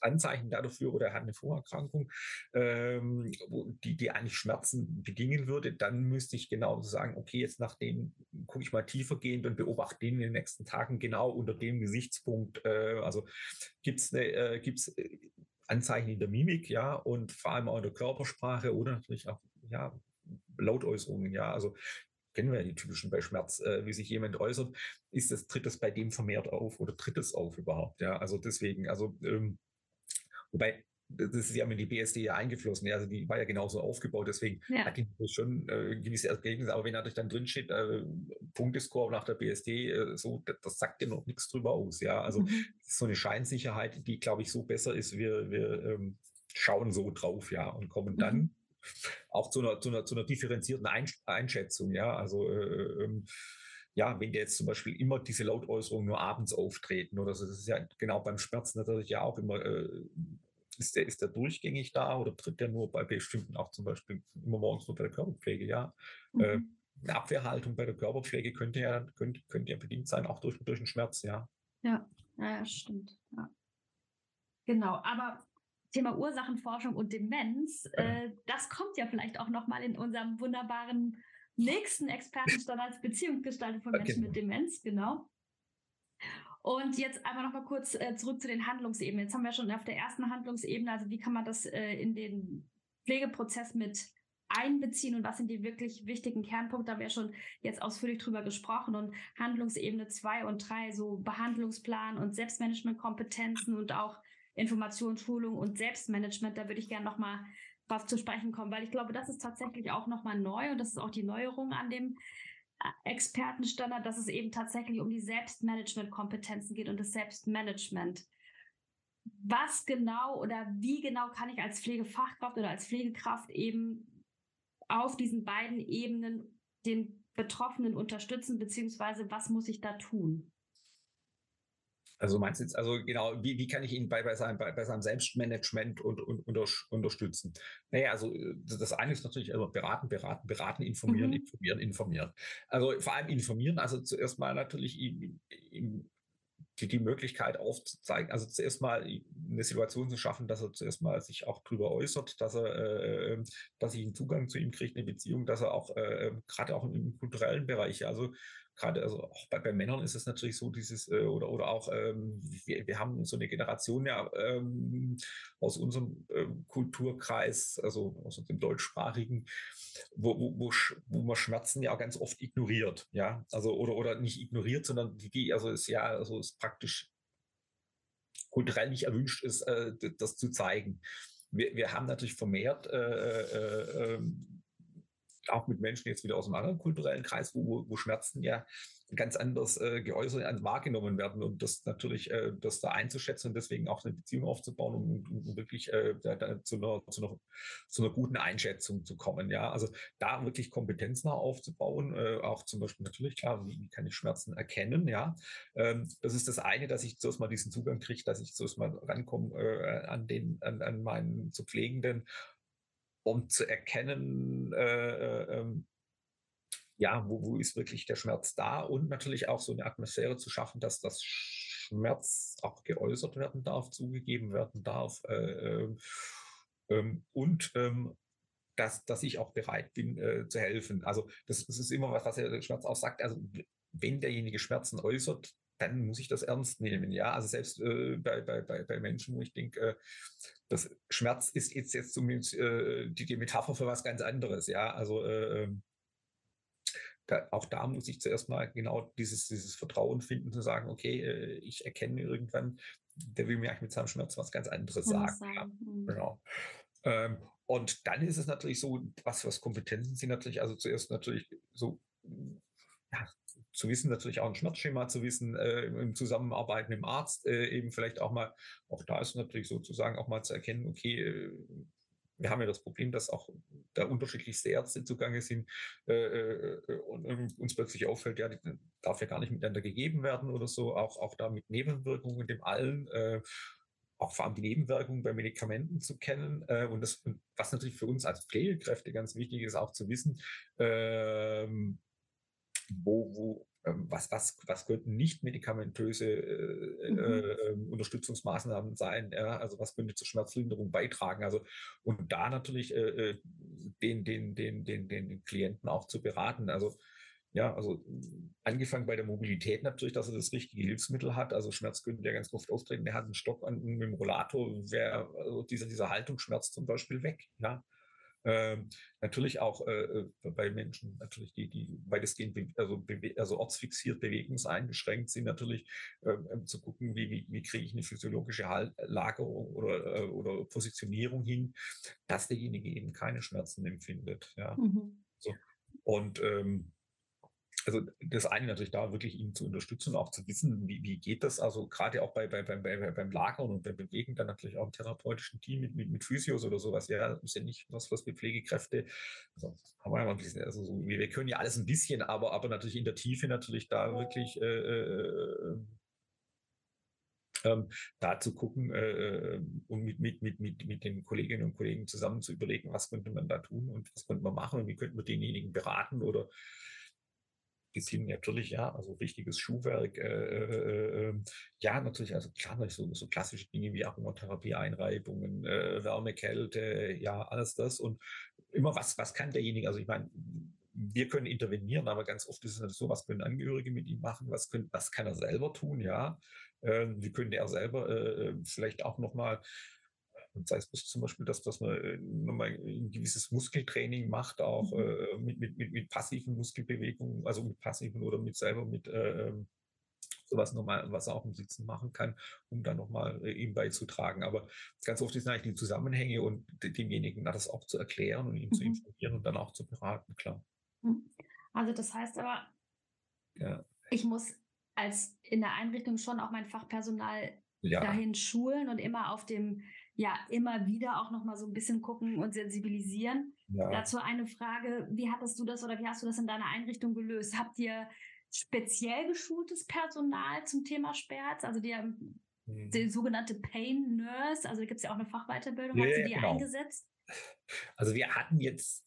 A: Anzeichen dafür oder er hat eine Vorerkrankung, ähm, die, die eigentlich Schmerzen bedingen würde, dann müsste ich genau sagen, okay, jetzt nach dem gucke ich mal tiefergehend und beobachte den in den nächsten Tagen genau unter dem Gesichtspunkt. Äh, also gibt es äh, äh, Anzeichen in der Mimik, ja, und vor allem auch in der Körpersprache oder natürlich auch, ja, Lautäußerungen, ja, also kennen wir ja die typischen bei Schmerz, äh, wie sich jemand äußert, ist das, tritt bei dem vermehrt auf oder tritt es auf überhaupt? Ja, also deswegen, also ähm, wobei das ist ja mit die BSD ja eingeflossen. Also die war ja genauso aufgebaut, deswegen ja. hat die schon äh, gewisse Ergebnisse. Aber wenn natürlich dann drin steht, äh, Punktescore nach der BSD, äh, so, das, das, sagt ja noch nichts drüber aus. Ja, also mhm. so eine Scheinsicherheit, die glaube ich so besser ist. Wir, wir ähm, schauen so drauf, ja, und kommen dann mhm. auch zu einer, zu einer, zu einer differenzierten Einschätzung. Ja, also äh, ähm, ja, wenn die jetzt zum Beispiel immer diese Lautäußerungen nur abends auftreten oder so, das ist ja genau beim Schmerz natürlich ja auch immer äh, ist der, ist der durchgängig da oder tritt der nur bei bestimmten, auch zum Beispiel immer morgens nur bei der Körperpflege, ja? Mhm. Äh, eine Abwehrhaltung bei der Körperpflege könnte ja, könnte, könnte ja bedingt sein, auch durch, durch den Schmerz, ja.
C: Ja, ja, stimmt. Ja. Genau, aber Thema Ursachenforschung und Demenz, äh, das kommt ja vielleicht auch nochmal in unserem wunderbaren nächsten Expertenstandard Beziehungsgestaltung von Menschen okay. mit Demenz, genau. Und jetzt einmal noch mal kurz äh, zurück zu den Handlungsebenen. Jetzt haben wir schon auf der ersten Handlungsebene, also wie kann man das äh, in den Pflegeprozess mit einbeziehen und was sind die wirklich wichtigen Kernpunkte, da haben wir schon jetzt ausführlich drüber gesprochen und Handlungsebene zwei und drei so Behandlungsplan und Selbstmanagementkompetenzen und auch Informationsschulung und Selbstmanagement, da würde ich gerne noch mal was zu sprechen kommen, weil ich glaube, das ist tatsächlich auch noch mal neu und das ist auch die Neuerung an dem Expertenstandard, dass es eben tatsächlich um die Selbstmanagement-Kompetenzen geht und das Selbstmanagement. Was genau oder wie genau kann ich als Pflegefachkraft oder als Pflegekraft eben auf diesen beiden Ebenen den Betroffenen unterstützen, beziehungsweise was muss ich da tun?
A: Also meinst du jetzt, also genau, wie, wie kann ich ihn bei, bei, seinem, bei, bei seinem Selbstmanagement und, und, unter, unterstützen? Naja, also äh, das eine ist natürlich also beraten, beraten, beraten, informieren, mhm. informieren, informieren. Also vor allem informieren, also zuerst mal natürlich ihm, ihm die, die Möglichkeit aufzuzeigen, also zuerst mal eine Situation zu schaffen, dass er zuerst mal sich auch drüber äußert, dass er, äh, ähm, dass ich einen Zugang zu ihm kriege, eine Beziehung, dass er auch äh, gerade auch im kulturellen Bereich, also gerade also auch bei, bei Männern ist es natürlich so dieses äh, oder oder auch ähm, wir, wir haben so eine Generation ja ähm, aus unserem ähm, Kulturkreis, also aus dem deutschsprachigen, wo, wo, wo, wo man Schmerzen ja ganz oft ignoriert, ja, also oder oder nicht ignoriert, sondern die, also ist ja also ist praktisch kulturell nicht erwünscht ist, äh, das zu zeigen. Wir, wir haben natürlich vermehrt äh, äh, ähm, auch mit Menschen jetzt wieder aus einem anderen kulturellen Kreis, wo, wo Schmerzen ja ganz anders äh, geäußert und wahrgenommen werden und das natürlich äh, das da einzuschätzen und deswegen auch eine Beziehung aufzubauen, um, um, wirklich äh, da, zu, einer, zu, einer, zu einer guten Einschätzung zu kommen. Ja, also da wirklich Kompetenzen aufzubauen, äh, auch zum Beispiel natürlich klar, wie, wie kann ich Schmerzen erkennen? Ja, ähm, das ist das eine, dass ich zuerst mal diesen Zugang kriege, dass ich zuerst mal rankomme äh, an den an, an meinen zu Pflegenden um zu erkennen, äh, äh, ähm, ja, wo, wo ist wirklich der Schmerz da und natürlich auch so eine Atmosphäre zu schaffen, dass das Schmerz auch geäußert werden darf, zugegeben werden darf äh, ähm, ähm und dass, dass ich auch bereit bin äh, zu helfen. Also das, das ist immer was, was der Schmerz auch sagt. Also wenn derjenige Schmerzen äußert, dann muss ich das ernst nehmen. Ja, also selbst äh, bei, bei, bei, Menschen, wo ich denke, äh, das Schmerz ist jetzt, jetzt zumindest äh, die, die Metapher für was ganz anderes. Ja, also äh, ähm, da, auch da muss ich zuerst mal genau dieses, dieses Vertrauen finden, zu sagen, okay, äh, ich erkenne irgendwann, der will mir eigentlich mit seinem Schmerz was ganz anderes sagen. sagen. Ja, mhm. genau. Ähm, und dann ist es natürlich so, was, was Kompetenzen sind natürlich, also zuerst natürlich so ja, zu wissen, natürlich auch ein Schmerzschema zu wissen, äh, im Zusammenarbeiten mit dem Arzt, äh, eben vielleicht auch mal, auch da ist natürlich sozusagen auch mal zu erkennen, okay, äh, wir haben ja das Problem, dass auch da unterschiedlichste Ärzte zugange sind äh, äh, und, und, uns plötzlich auffällt, ja, die darf ja gar nicht miteinander gegeben werden oder so, auch, auch da mit Nebenwirkungen, dem allen, äh, auch vor allem die Nebenwirkungen bei Medikamenten zu kennen. Äh, und das, was natürlich für uns als Pflegekräfte ganz wichtig ist, auch zu wissen, ähm, wo, wo ähm, was, was, was könnten nicht medikamentöse äh, mhm. äh, Unterstützungsmaßnahmen sein? Ja? Also was könnte zur Schmerzlinderung beitragen? Also und da natürlich äh, äh, den, den, den, den, den Klienten auch zu beraten. Also ja, also angefangen bei der Mobilität natürlich, dass er das richtige Hilfsmittel hat. Also Schmerz könnte ja ganz oft auftreten. Er hat einen Stock an, mit dem Rollator, wäre also dieser, dieser Haltungsschmerz zum Beispiel weg. Ja, Ähm, natürlich auch äh, äh bei Menschen, natürlich die, die weitestgehend also, also ortsfixiert bewegungseingeschränkt sind, natürlich äh, zu gucken, wie, wie, wie kriege ich eine physiologische Lagerung oder, äh, oder Positionierung hin, dass derjenige eben keine Schmerzen empfindet. Ja. Mhm. So. Und ähm, also das eine natürlich da wirklich ihn zu unterstützen und auch zu wissen, wie, wie geht das, also gerade auch bei, bei, bei, bei, beim Lagern und beim Bewegen dann natürlich auch im therapeutischen Team mit, mit, mit Physios oder sowas, ja, ist ja nicht was, was wir Pflegekräfte, also haben wir ja mal ein bisschen, also so, wir, wir können ja alles ein bisschen, aber, aber natürlich in der Tiefe natürlich da wirklich äh, äh, ähm, da zu gucken äh, und mit, mit, mit, mit, mit den Kolleginnen und Kollegen zusammen zu überlegen, was könnte man da tun und was könnte man machen und wie könnte man denjenigen beraten oder hin natürlich, ja, also richtiges Schuhwerk, äh, äh, ähm, ja, natürlich, also klar, so, so klassische Dinge wie Aromatherapie, Einreibungen, äh, Wärme, Kälte, ja, alles das. Und immer was, was kann derjenige, also ich meine, wir können intervenieren, aber ganz oft ist es so, was können Angehörige mit ihm machen, was, können, was kann er selber tun, ja, äh, wie könnte er selber äh, vielleicht auch nochmal und sei es zum Beispiel, dass, dass man äh, nochmal ein gewisses Muskeltraining macht, auch mhm. äh, mit, mit, mit, mit passiven Muskelbewegungen, also mit passiven oder mit selber mit äh, sowas nochmal, was er auch im Sitzen machen kann, um dann nochmal äh, ihm beizutragen. Aber ganz oft sind eigentlich die Zusammenhänge und demjenigen das auch zu erklären und ihm mhm. zu informieren und dann auch zu beraten, klar.
C: Mhm. Also das heißt aber, ja. ich muss als in der Einrichtung schon auch mein Fachpersonal ja. dahin schulen und immer auf dem ja immer wieder auch noch mal so ein bisschen gucken und sensibilisieren. Ja. Dazu eine Frage, wie hattest du das oder wie hast du das in deiner Einrichtung gelöst? Habt ihr speziell geschultes Personal zum Thema Sperz? Also die, hm. die sogenannte Pain Nurse, also da gibt es ja auch eine Fachweiterbildung, ja, hast du die genau. eingesetzt?
A: Also wir hatten jetzt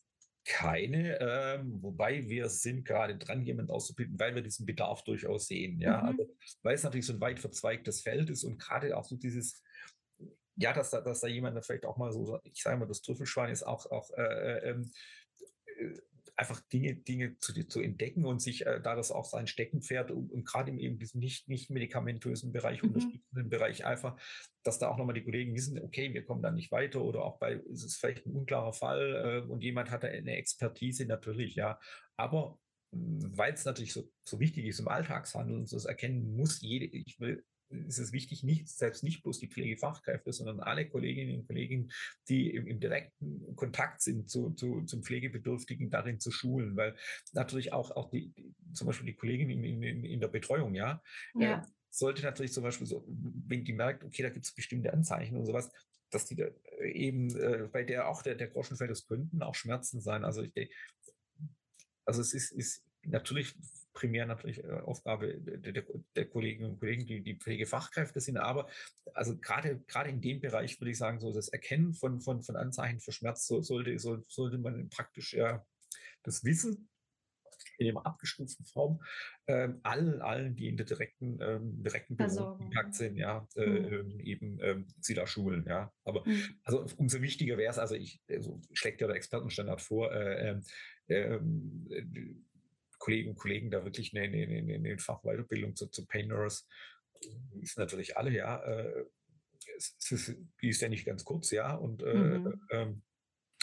A: keine, ähm, wobei wir sind gerade dran, jemanden auszubilden, weil wir diesen Bedarf durchaus sehen. Ja, mhm. also, weil es natürlich so ein weit verzweigtes Feld ist und gerade auch so dieses ja, dass da, dass da jemand vielleicht auch mal so, ich sage mal, das Trüffelschwein ist auch, auch äh, äh, ähm, äh, einfach Dinge, Dinge zu, zu entdecken und sich äh, da das auch sein Steckenpferd und, und gerade in diesem nicht, nicht medikamentösen Bereich, mhm. unterstützenden Bereich einfach, dass da auch nochmal die Kollegen wissen, okay, wir kommen da nicht weiter oder auch bei, ist es vielleicht ein unklarer Fall äh, und jemand hat da eine Expertise natürlich, ja. Aber weil es natürlich so, so wichtig ist im Alltagshandeln, so das erkennen muss jede, ich will ist es wichtig, nicht, selbst nicht bloß die Pflegefachkräfte, sondern alle Kolleginnen und Kollegen, die im, im direkten Kontakt sind zu, zu, zum Pflegebedürftigen, darin zu schulen, weil natürlich auch, auch die, zum Beispiel die Kollegin in, in, in der Betreuung, ja, ja. Äh, sollte natürlich zum Beispiel so, wenn die merkt, okay, da gibt es bestimmte Anzeichen und sowas, dass die da äh, eben, äh, bei der auch der, der Groschen fällt, es könnten auch Schmerzen sein. Also ich denke, also es ist, ist natürlich primär natürlich äh, Aufgabe der, der, Kolleginnen und Kollegen, die die Pflegefachkräfte sind. Aber also gerade gerade in dem Bereich würde ich sagen, so das Erkennen von, von, von Anzeichen für Schmerz so, sollte, so, sollte man praktisch ja das Wissen in einer abgestuften Form ähm, allen, allen, die in der direkten, ähm, direkten Kontakt sind, ja, äh, mhm. eben ähm, sie da schulen, ja. Aber mhm. also umso wichtiger wäre es, also ich, also schlägt ja der Expertenstandard vor, äh, ähm, ähm Kolleginnen und Kollegen da wirklich eine, eine, eine, Fachweiterbildung zu, zu Pain Nurse ist natürlich alle, ja. Äh, es ist, die ist ja nicht ganz kurz, ja. Und äh, mhm. ähm,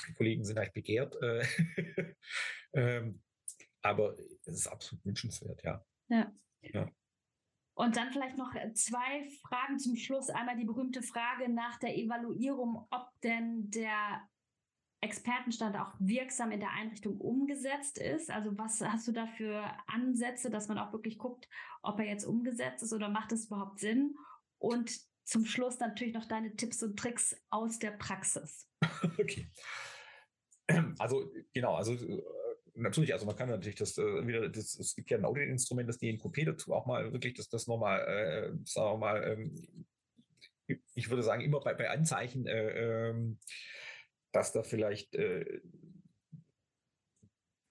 A: die Kollegen sind halt begehrt. Äh, ähm, aber es ist absolut wünschenswert, ja.
C: Ja. ja. Und dann vielleicht noch zwei Fragen zum Schluss. Einmal die berühmte Frage nach der Evaluierung, ob denn der Expertenstand auch wirksam in der Einrichtung umgesetzt ist? Also was hast du da für Ansätze, dass man auch wirklich guckt, ob er jetzt umgesetzt ist oder macht es überhaupt Sinn? Und zum Schluss natürlich noch deine Tipps und Tricks aus der Praxis.
A: Okay. Also genau, also äh, natürlich, also man kann natürlich das äh, wieder, das, es gibt ja ein Audit-Instrument, das DNKP dazu auch mal wirklich, dass das nochmal, äh, sagen wir mal, ähm, ich würde sagen, immer bei, bei Anzeichen äh, ähm, dass da vielleicht äh,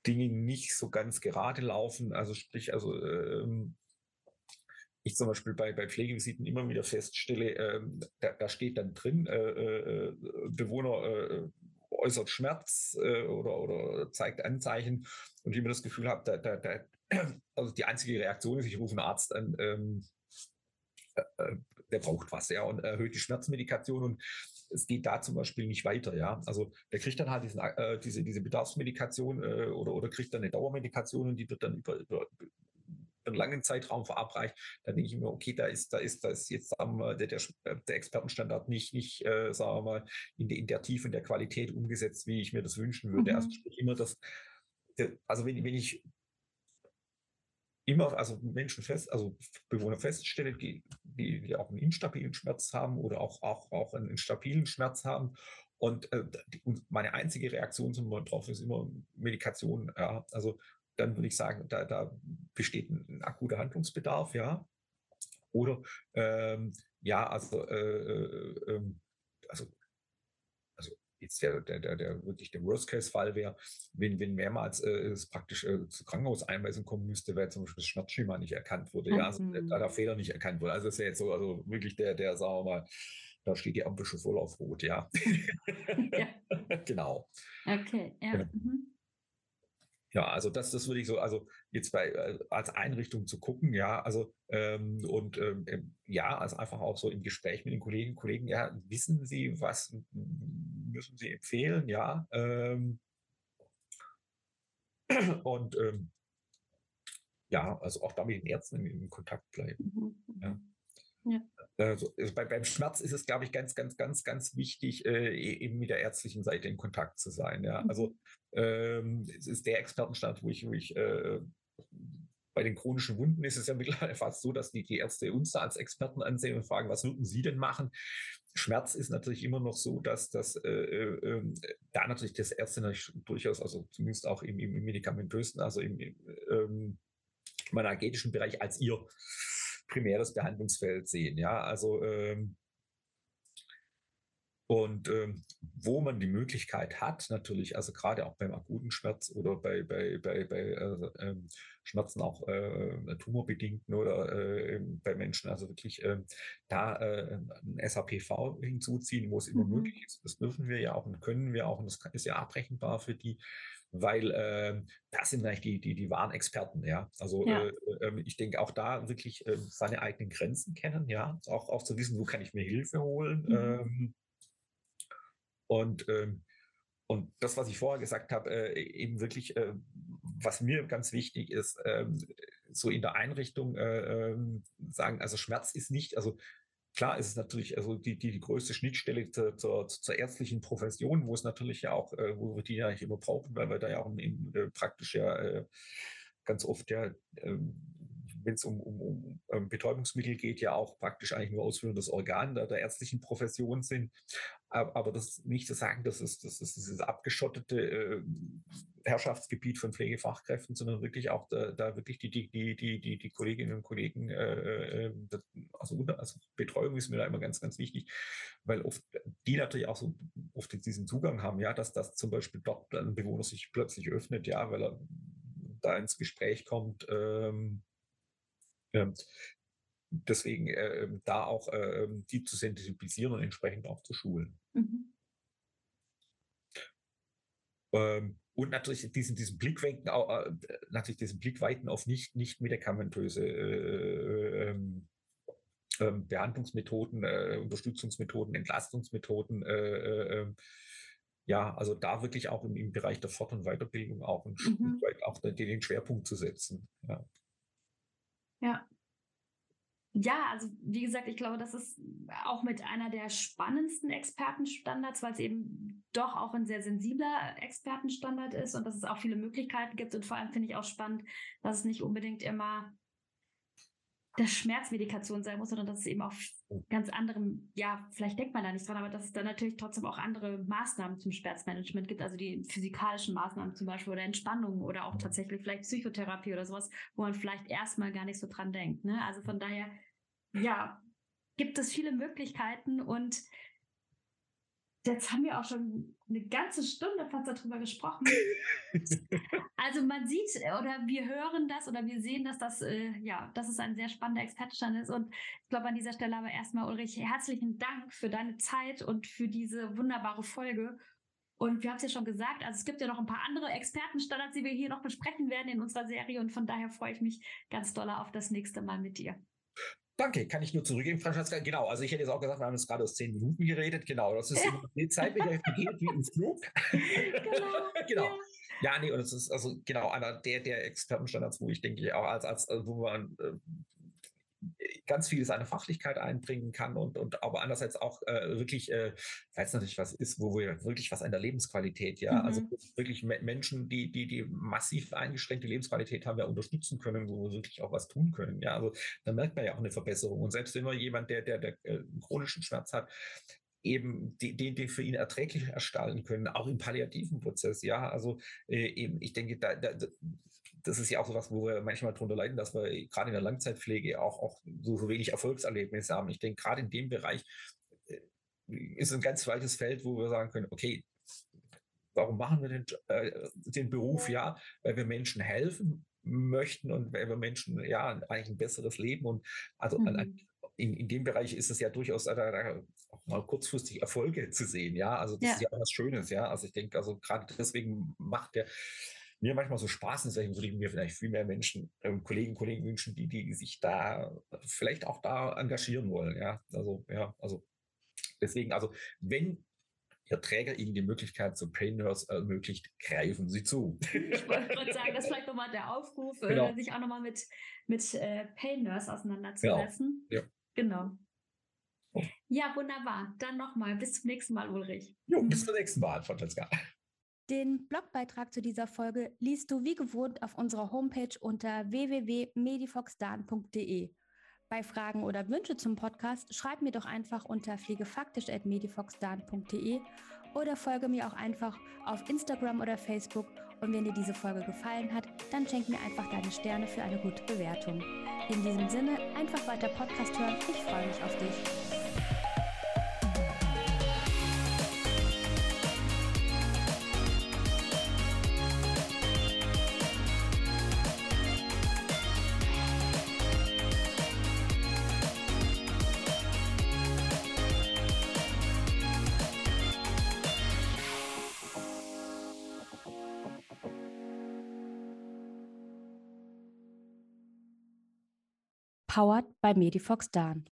A: Dinge nicht so ganz gerade laufen. Also sprich, also ähm, ich zum Beispiel bei, bei Pflegevisiten immer wieder feststelle, ähm, da, da, steht dann drin, äh, äh, Bewohner äh, äußert Schmerz äh, oder, oder zeigt Anzeichen und ich immer das Gefühl habe, da, da, da, also die einzige Reaktion ist, ich rufe einen Arzt an, ähm, äh, der braucht was, ja, und erhöht die Schmerzmedikation und es geht da zum Beispiel nicht weiter, ja. Also der kriegt dann halt diesen, äh, diese, diese Bedarfsmedikation äh, oder, oder kriegt dann eine Dauermedikation und die wird dann über, über, einen langen Zeitraum verabreicht, dann denke ich mir, okay, da ist, da ist, da ist jetzt wir, der, der, der Expertenstandard nicht, nicht äh, sagen wir mal, in, de, in der Tiefe und der Qualität umgesetzt, wie ich mir das wünschen würde. Mhm. Also immer das, also wenn, wenn ich immer, also Menschen fest, also Bewohner feststelle, die, die, auch einen instabilen Schmerz haben oder auch, auch, auch einen, stabilen Schmerz haben. Und, äh, die, und meine einzige Reaktion zum drauf ist immer Medikation. Ja. Also dann würde ich sagen, da, da besteht ein, ein akuter Handlungsbedarf, ja. Oder ähm, ja, also, äh, äh, ähm, also jetzt der, der, der, der wirklich der Worst-Case-Fall wäre, wenn, wenn mehrmals äh, es praktisch äh, zu Krankenhauseinweisung kommen müsste, weil zum Beispiel das Schmerzschema nicht erkannt wurde, mhm. ja, also, da der Fehler nicht erkannt wurde. Also das wäre jetzt so, also wirklich der, der, sagen wir mal, da steht die Ampel schon voll auf Rot, ja. ja. genau.
C: Okay, ja. Genau. Mhm.
A: Ja, also das, das würde ich so, also jetzt bei äh, als Einrichtung zu gucken, ja, also ähm, und ähm, ähm ja, also einfach auch so im Gespräch mit den Kolleginnen und Kollegen, ja, wissen Sie, was müssen Sie empfehlen, ja. Ähm, und ähm, ja, also auch da mit den Ärzten in, in Kontakt bleiben. Mhm. Ja. Ja. Also, also bei, beim Schmerz ist es, glaube ich, ganz, ganz, ganz, ganz wichtig, äh, e, eben mit der ärztlichen Seite in Kontakt zu sein. Ja? Mhm. Also ähm, es ist der Expertenstand, wo ich, wo ich äh, bei den chronischen Wunden ist es ja mittlerweile fast so, dass die, die Ärzte uns da als Experten ansehen und fragen, was würden Sie denn machen? Schmerz ist natürlich immer noch so, dass das äh, äh, ähm, da natürlich das Ärzte natürlich durchaus, also zumindest auch im, im medikamentösen, also im, im ähm, energetischen Bereich als ihr primäres Behandlungsfeld sehen. Ja, also ähm, und ähm, wo man die Möglichkeit hat, natürlich, also gerade auch beim akuten Schmerz oder bei, bei, bei, bei äh, ähm, Schmerzen auch äh, tumorbedingten oder äh, bei Menschen, also wirklich ähm, da äh, ein SAPV hinzuziehen, wo es immer mhm. möglich ist. Das dürfen wir ja auch und können wir auch und das ist ja abrechenbar für die weil äh, das sind eigentlich die, die, die wahren Experten, ja. Also ja. Äh, äh, ich denke auch da wirklich äh, seine eigenen Grenzen kennen, ja, auch, auch zu wissen, wo kann ich mir Hilfe holen. Mhm. Ähm, und, ähm, und das, was ich vorher gesagt habe, äh, eben wirklich, äh, was mir ganz wichtig ist, ähm, so in der Einrichtung äh, ähm, sagen, also Schmerz ist nicht, also Klar ist es natürlich also die, die, die größte Schnittstelle zur, zur, zur ärztlichen Profession, wo es natürlich ja auch, äh, wo wir die ja nicht immer brauchen, weil wir da ja auch in, äh, praktisch ja äh, ganz oft ja, ähm, wenn es um, um, um Betäubungsmittel geht, ja auch praktisch eigentlich nur ausführendes Organ der, der ärztlichen Profession sind. Aber, das nicht zu sagen, das ist, das ist dieses abgeschottete äh, Herrschaftsgebiet von Pflegefachkräften, sondern wirklich auch da, da wirklich die, die, die, die, die, Kolleginnen und Kollegen, äh, äh also, also Betreuung ist mir da immer ganz, ganz wichtig, weil oft die natürlich auch so oft diesen Zugang haben, ja, dass das zum Beispiel dort ein Bewohner sich plötzlich öffnet, ja, weil er da ins Gespräch kommt. Ähm, ähm, deswegen äh, da auch äh, die zu sensibilisieren und entsprechend auch zu schulen. Mhm. Ähm, und natürlich diesen, diesen Blickweiten, äh, natürlich diesen Blickweiten auf nicht, nicht medikamentöse äh, ähm, ähm, Behandlungsmethoden, äh, Unterstützungsmethoden, Entlastungsmethoden, äh, ähm, ja, also da wirklich auch im, im Bereich der Fort- und Weiterbildung auch, ein mhm. auch den, den Schwerpunkt zu setzen. Ja.
C: ja. Ja, also wie gesagt, ich glaube, das ist auch mit einer der spannendsten Expertenstandards, weil es eben doch auch ein sehr sensibler Expertenstandard ist und dass es auch viele Möglichkeiten gibt. Und vor allem finde ich auch spannend, dass es nicht unbedingt immer das Schmerzmedikation sein muss, sondern dass es eben auch ganz anderem, ja, vielleicht denkt man da nicht dran, aber dass es dann natürlich trotzdem auch andere Maßnahmen zum Schmerzmanagement gibt, also die physikalischen Maßnahmen zum Beispiel oder Entspannung oder auch tatsächlich vielleicht Psychotherapie oder sowas, wo man vielleicht erstmal gar nicht so dran denkt. Ne? Also von daher, ja, gibt es viele Möglichkeiten und Jetzt haben wir auch schon eine ganze Stunde fast darüber gesprochen. also man sieht oder wir hören das oder wir sehen, dass das, äh, ja, dass es ein sehr spannender Expertenstand ist. Und ich glaube an dieser Stelle aber erstmal, Ulrich, herzlichen Dank für deine Zeit und für diese wunderbare Folge. Und wir haben es ja schon gesagt, also es gibt ja noch ein paar andere Expertenstandards, die wir hier noch besprechen werden in unserer Serie. Und von daher freue ich mich ganz doll auf das nächste Mal mit dir.
A: Danke, kann ich nur zurückgeben, Francesca. Genau, also ich hätte jetzt auch gesagt, wir haben jetzt gerade aus zehn Minuten geredet. Genau, das ist die Zeit, der geht wie im Flug. Genau. genau. Ja. ja. nee, und das ist also genau einer der, der Expertenstandards, wo ich denke, auch als, als wo man äh, ganz viel seine Fachlichkeit einbringen kann und, und aber andererseits auch äh, wirklich, äh, weil es natürlich was ist, wo wir wirklich was an der Lebensqualität, ja, also mhm. also wirklich Menschen, die, die, die massiv eingeschränkte Lebensqualität haben, ja unterstützen können, wo wir wirklich auch was tun können, ja, also da merkt man ja auch eine Verbesserung. Und selbst wenn man jemand, der, der, der äh, chronischen Schmerz hat, eben den, den für ihn erträglich erstalten können, auch im palliativen Prozess, ja, also äh, eben, ich denke, da, da, das ist ja auch so was, wo wir manchmal darunter leiden, dass wir gerade in der Langzeitpflege auch, auch so, so wenig Erfolgserlebnisse haben. Ich denke, gerade in dem Bereich äh, ist ein ganz weites Feld, wo wir sagen können, okay, warum machen wir den, äh, den Beruf? Ja, weil wir Menschen helfen möchten und weil wir Menschen ja eigentlich ein besseres Leben und also mhm. in, in dem Bereich ist es ja durchaus äh, auch mal kurzfristig Erfolge zu sehen. Ja, also das ja. ist ja auch was Schönes. Ja, also ich denke, also gerade deswegen macht der mir manchmal so Spaß, deswegen würde ich mir vielleicht viel mehr Menschen, ähm, Kollegen, Kollegen wünschen, die, die sich da vielleicht auch da engagieren wollen. Ja, also, ja, also deswegen, also wenn Ihr Träger Ihnen die Möglichkeit zu Pain Nurse ermöglicht, greifen Sie zu.
C: Ich wollte gerade sagen, das ist vielleicht nochmal der Aufruf, äh, genau. sich auch nochmal mit, mit äh, Pain Nurse auseinanderzusetzen.
A: Genau. Ja.
C: genau. Oh. Ja, wunderbar. Dann nochmal. Bis zum nächsten Mal, Ulrich.
A: Jo, bis zum nächsten Mal, Francesca.
B: Den Blogbeitrag zu dieser Folge liest du wie gewohnt auf unserer Homepage unter www.medifoxdan.de. Bei Fragen oder Wünsche zum Podcast schreib mir doch einfach unter pflegefaktisch.medifoxdan.de oder folge mir auch einfach auf Instagram oder Facebook. Und wenn dir diese Folge gefallen hat, dann schenk mir einfach deine Sterne für eine gute Bewertung. In diesem Sinne, einfach weiter Podcast hören. Ich freue mich auf dich. Powered by Medifox Dan.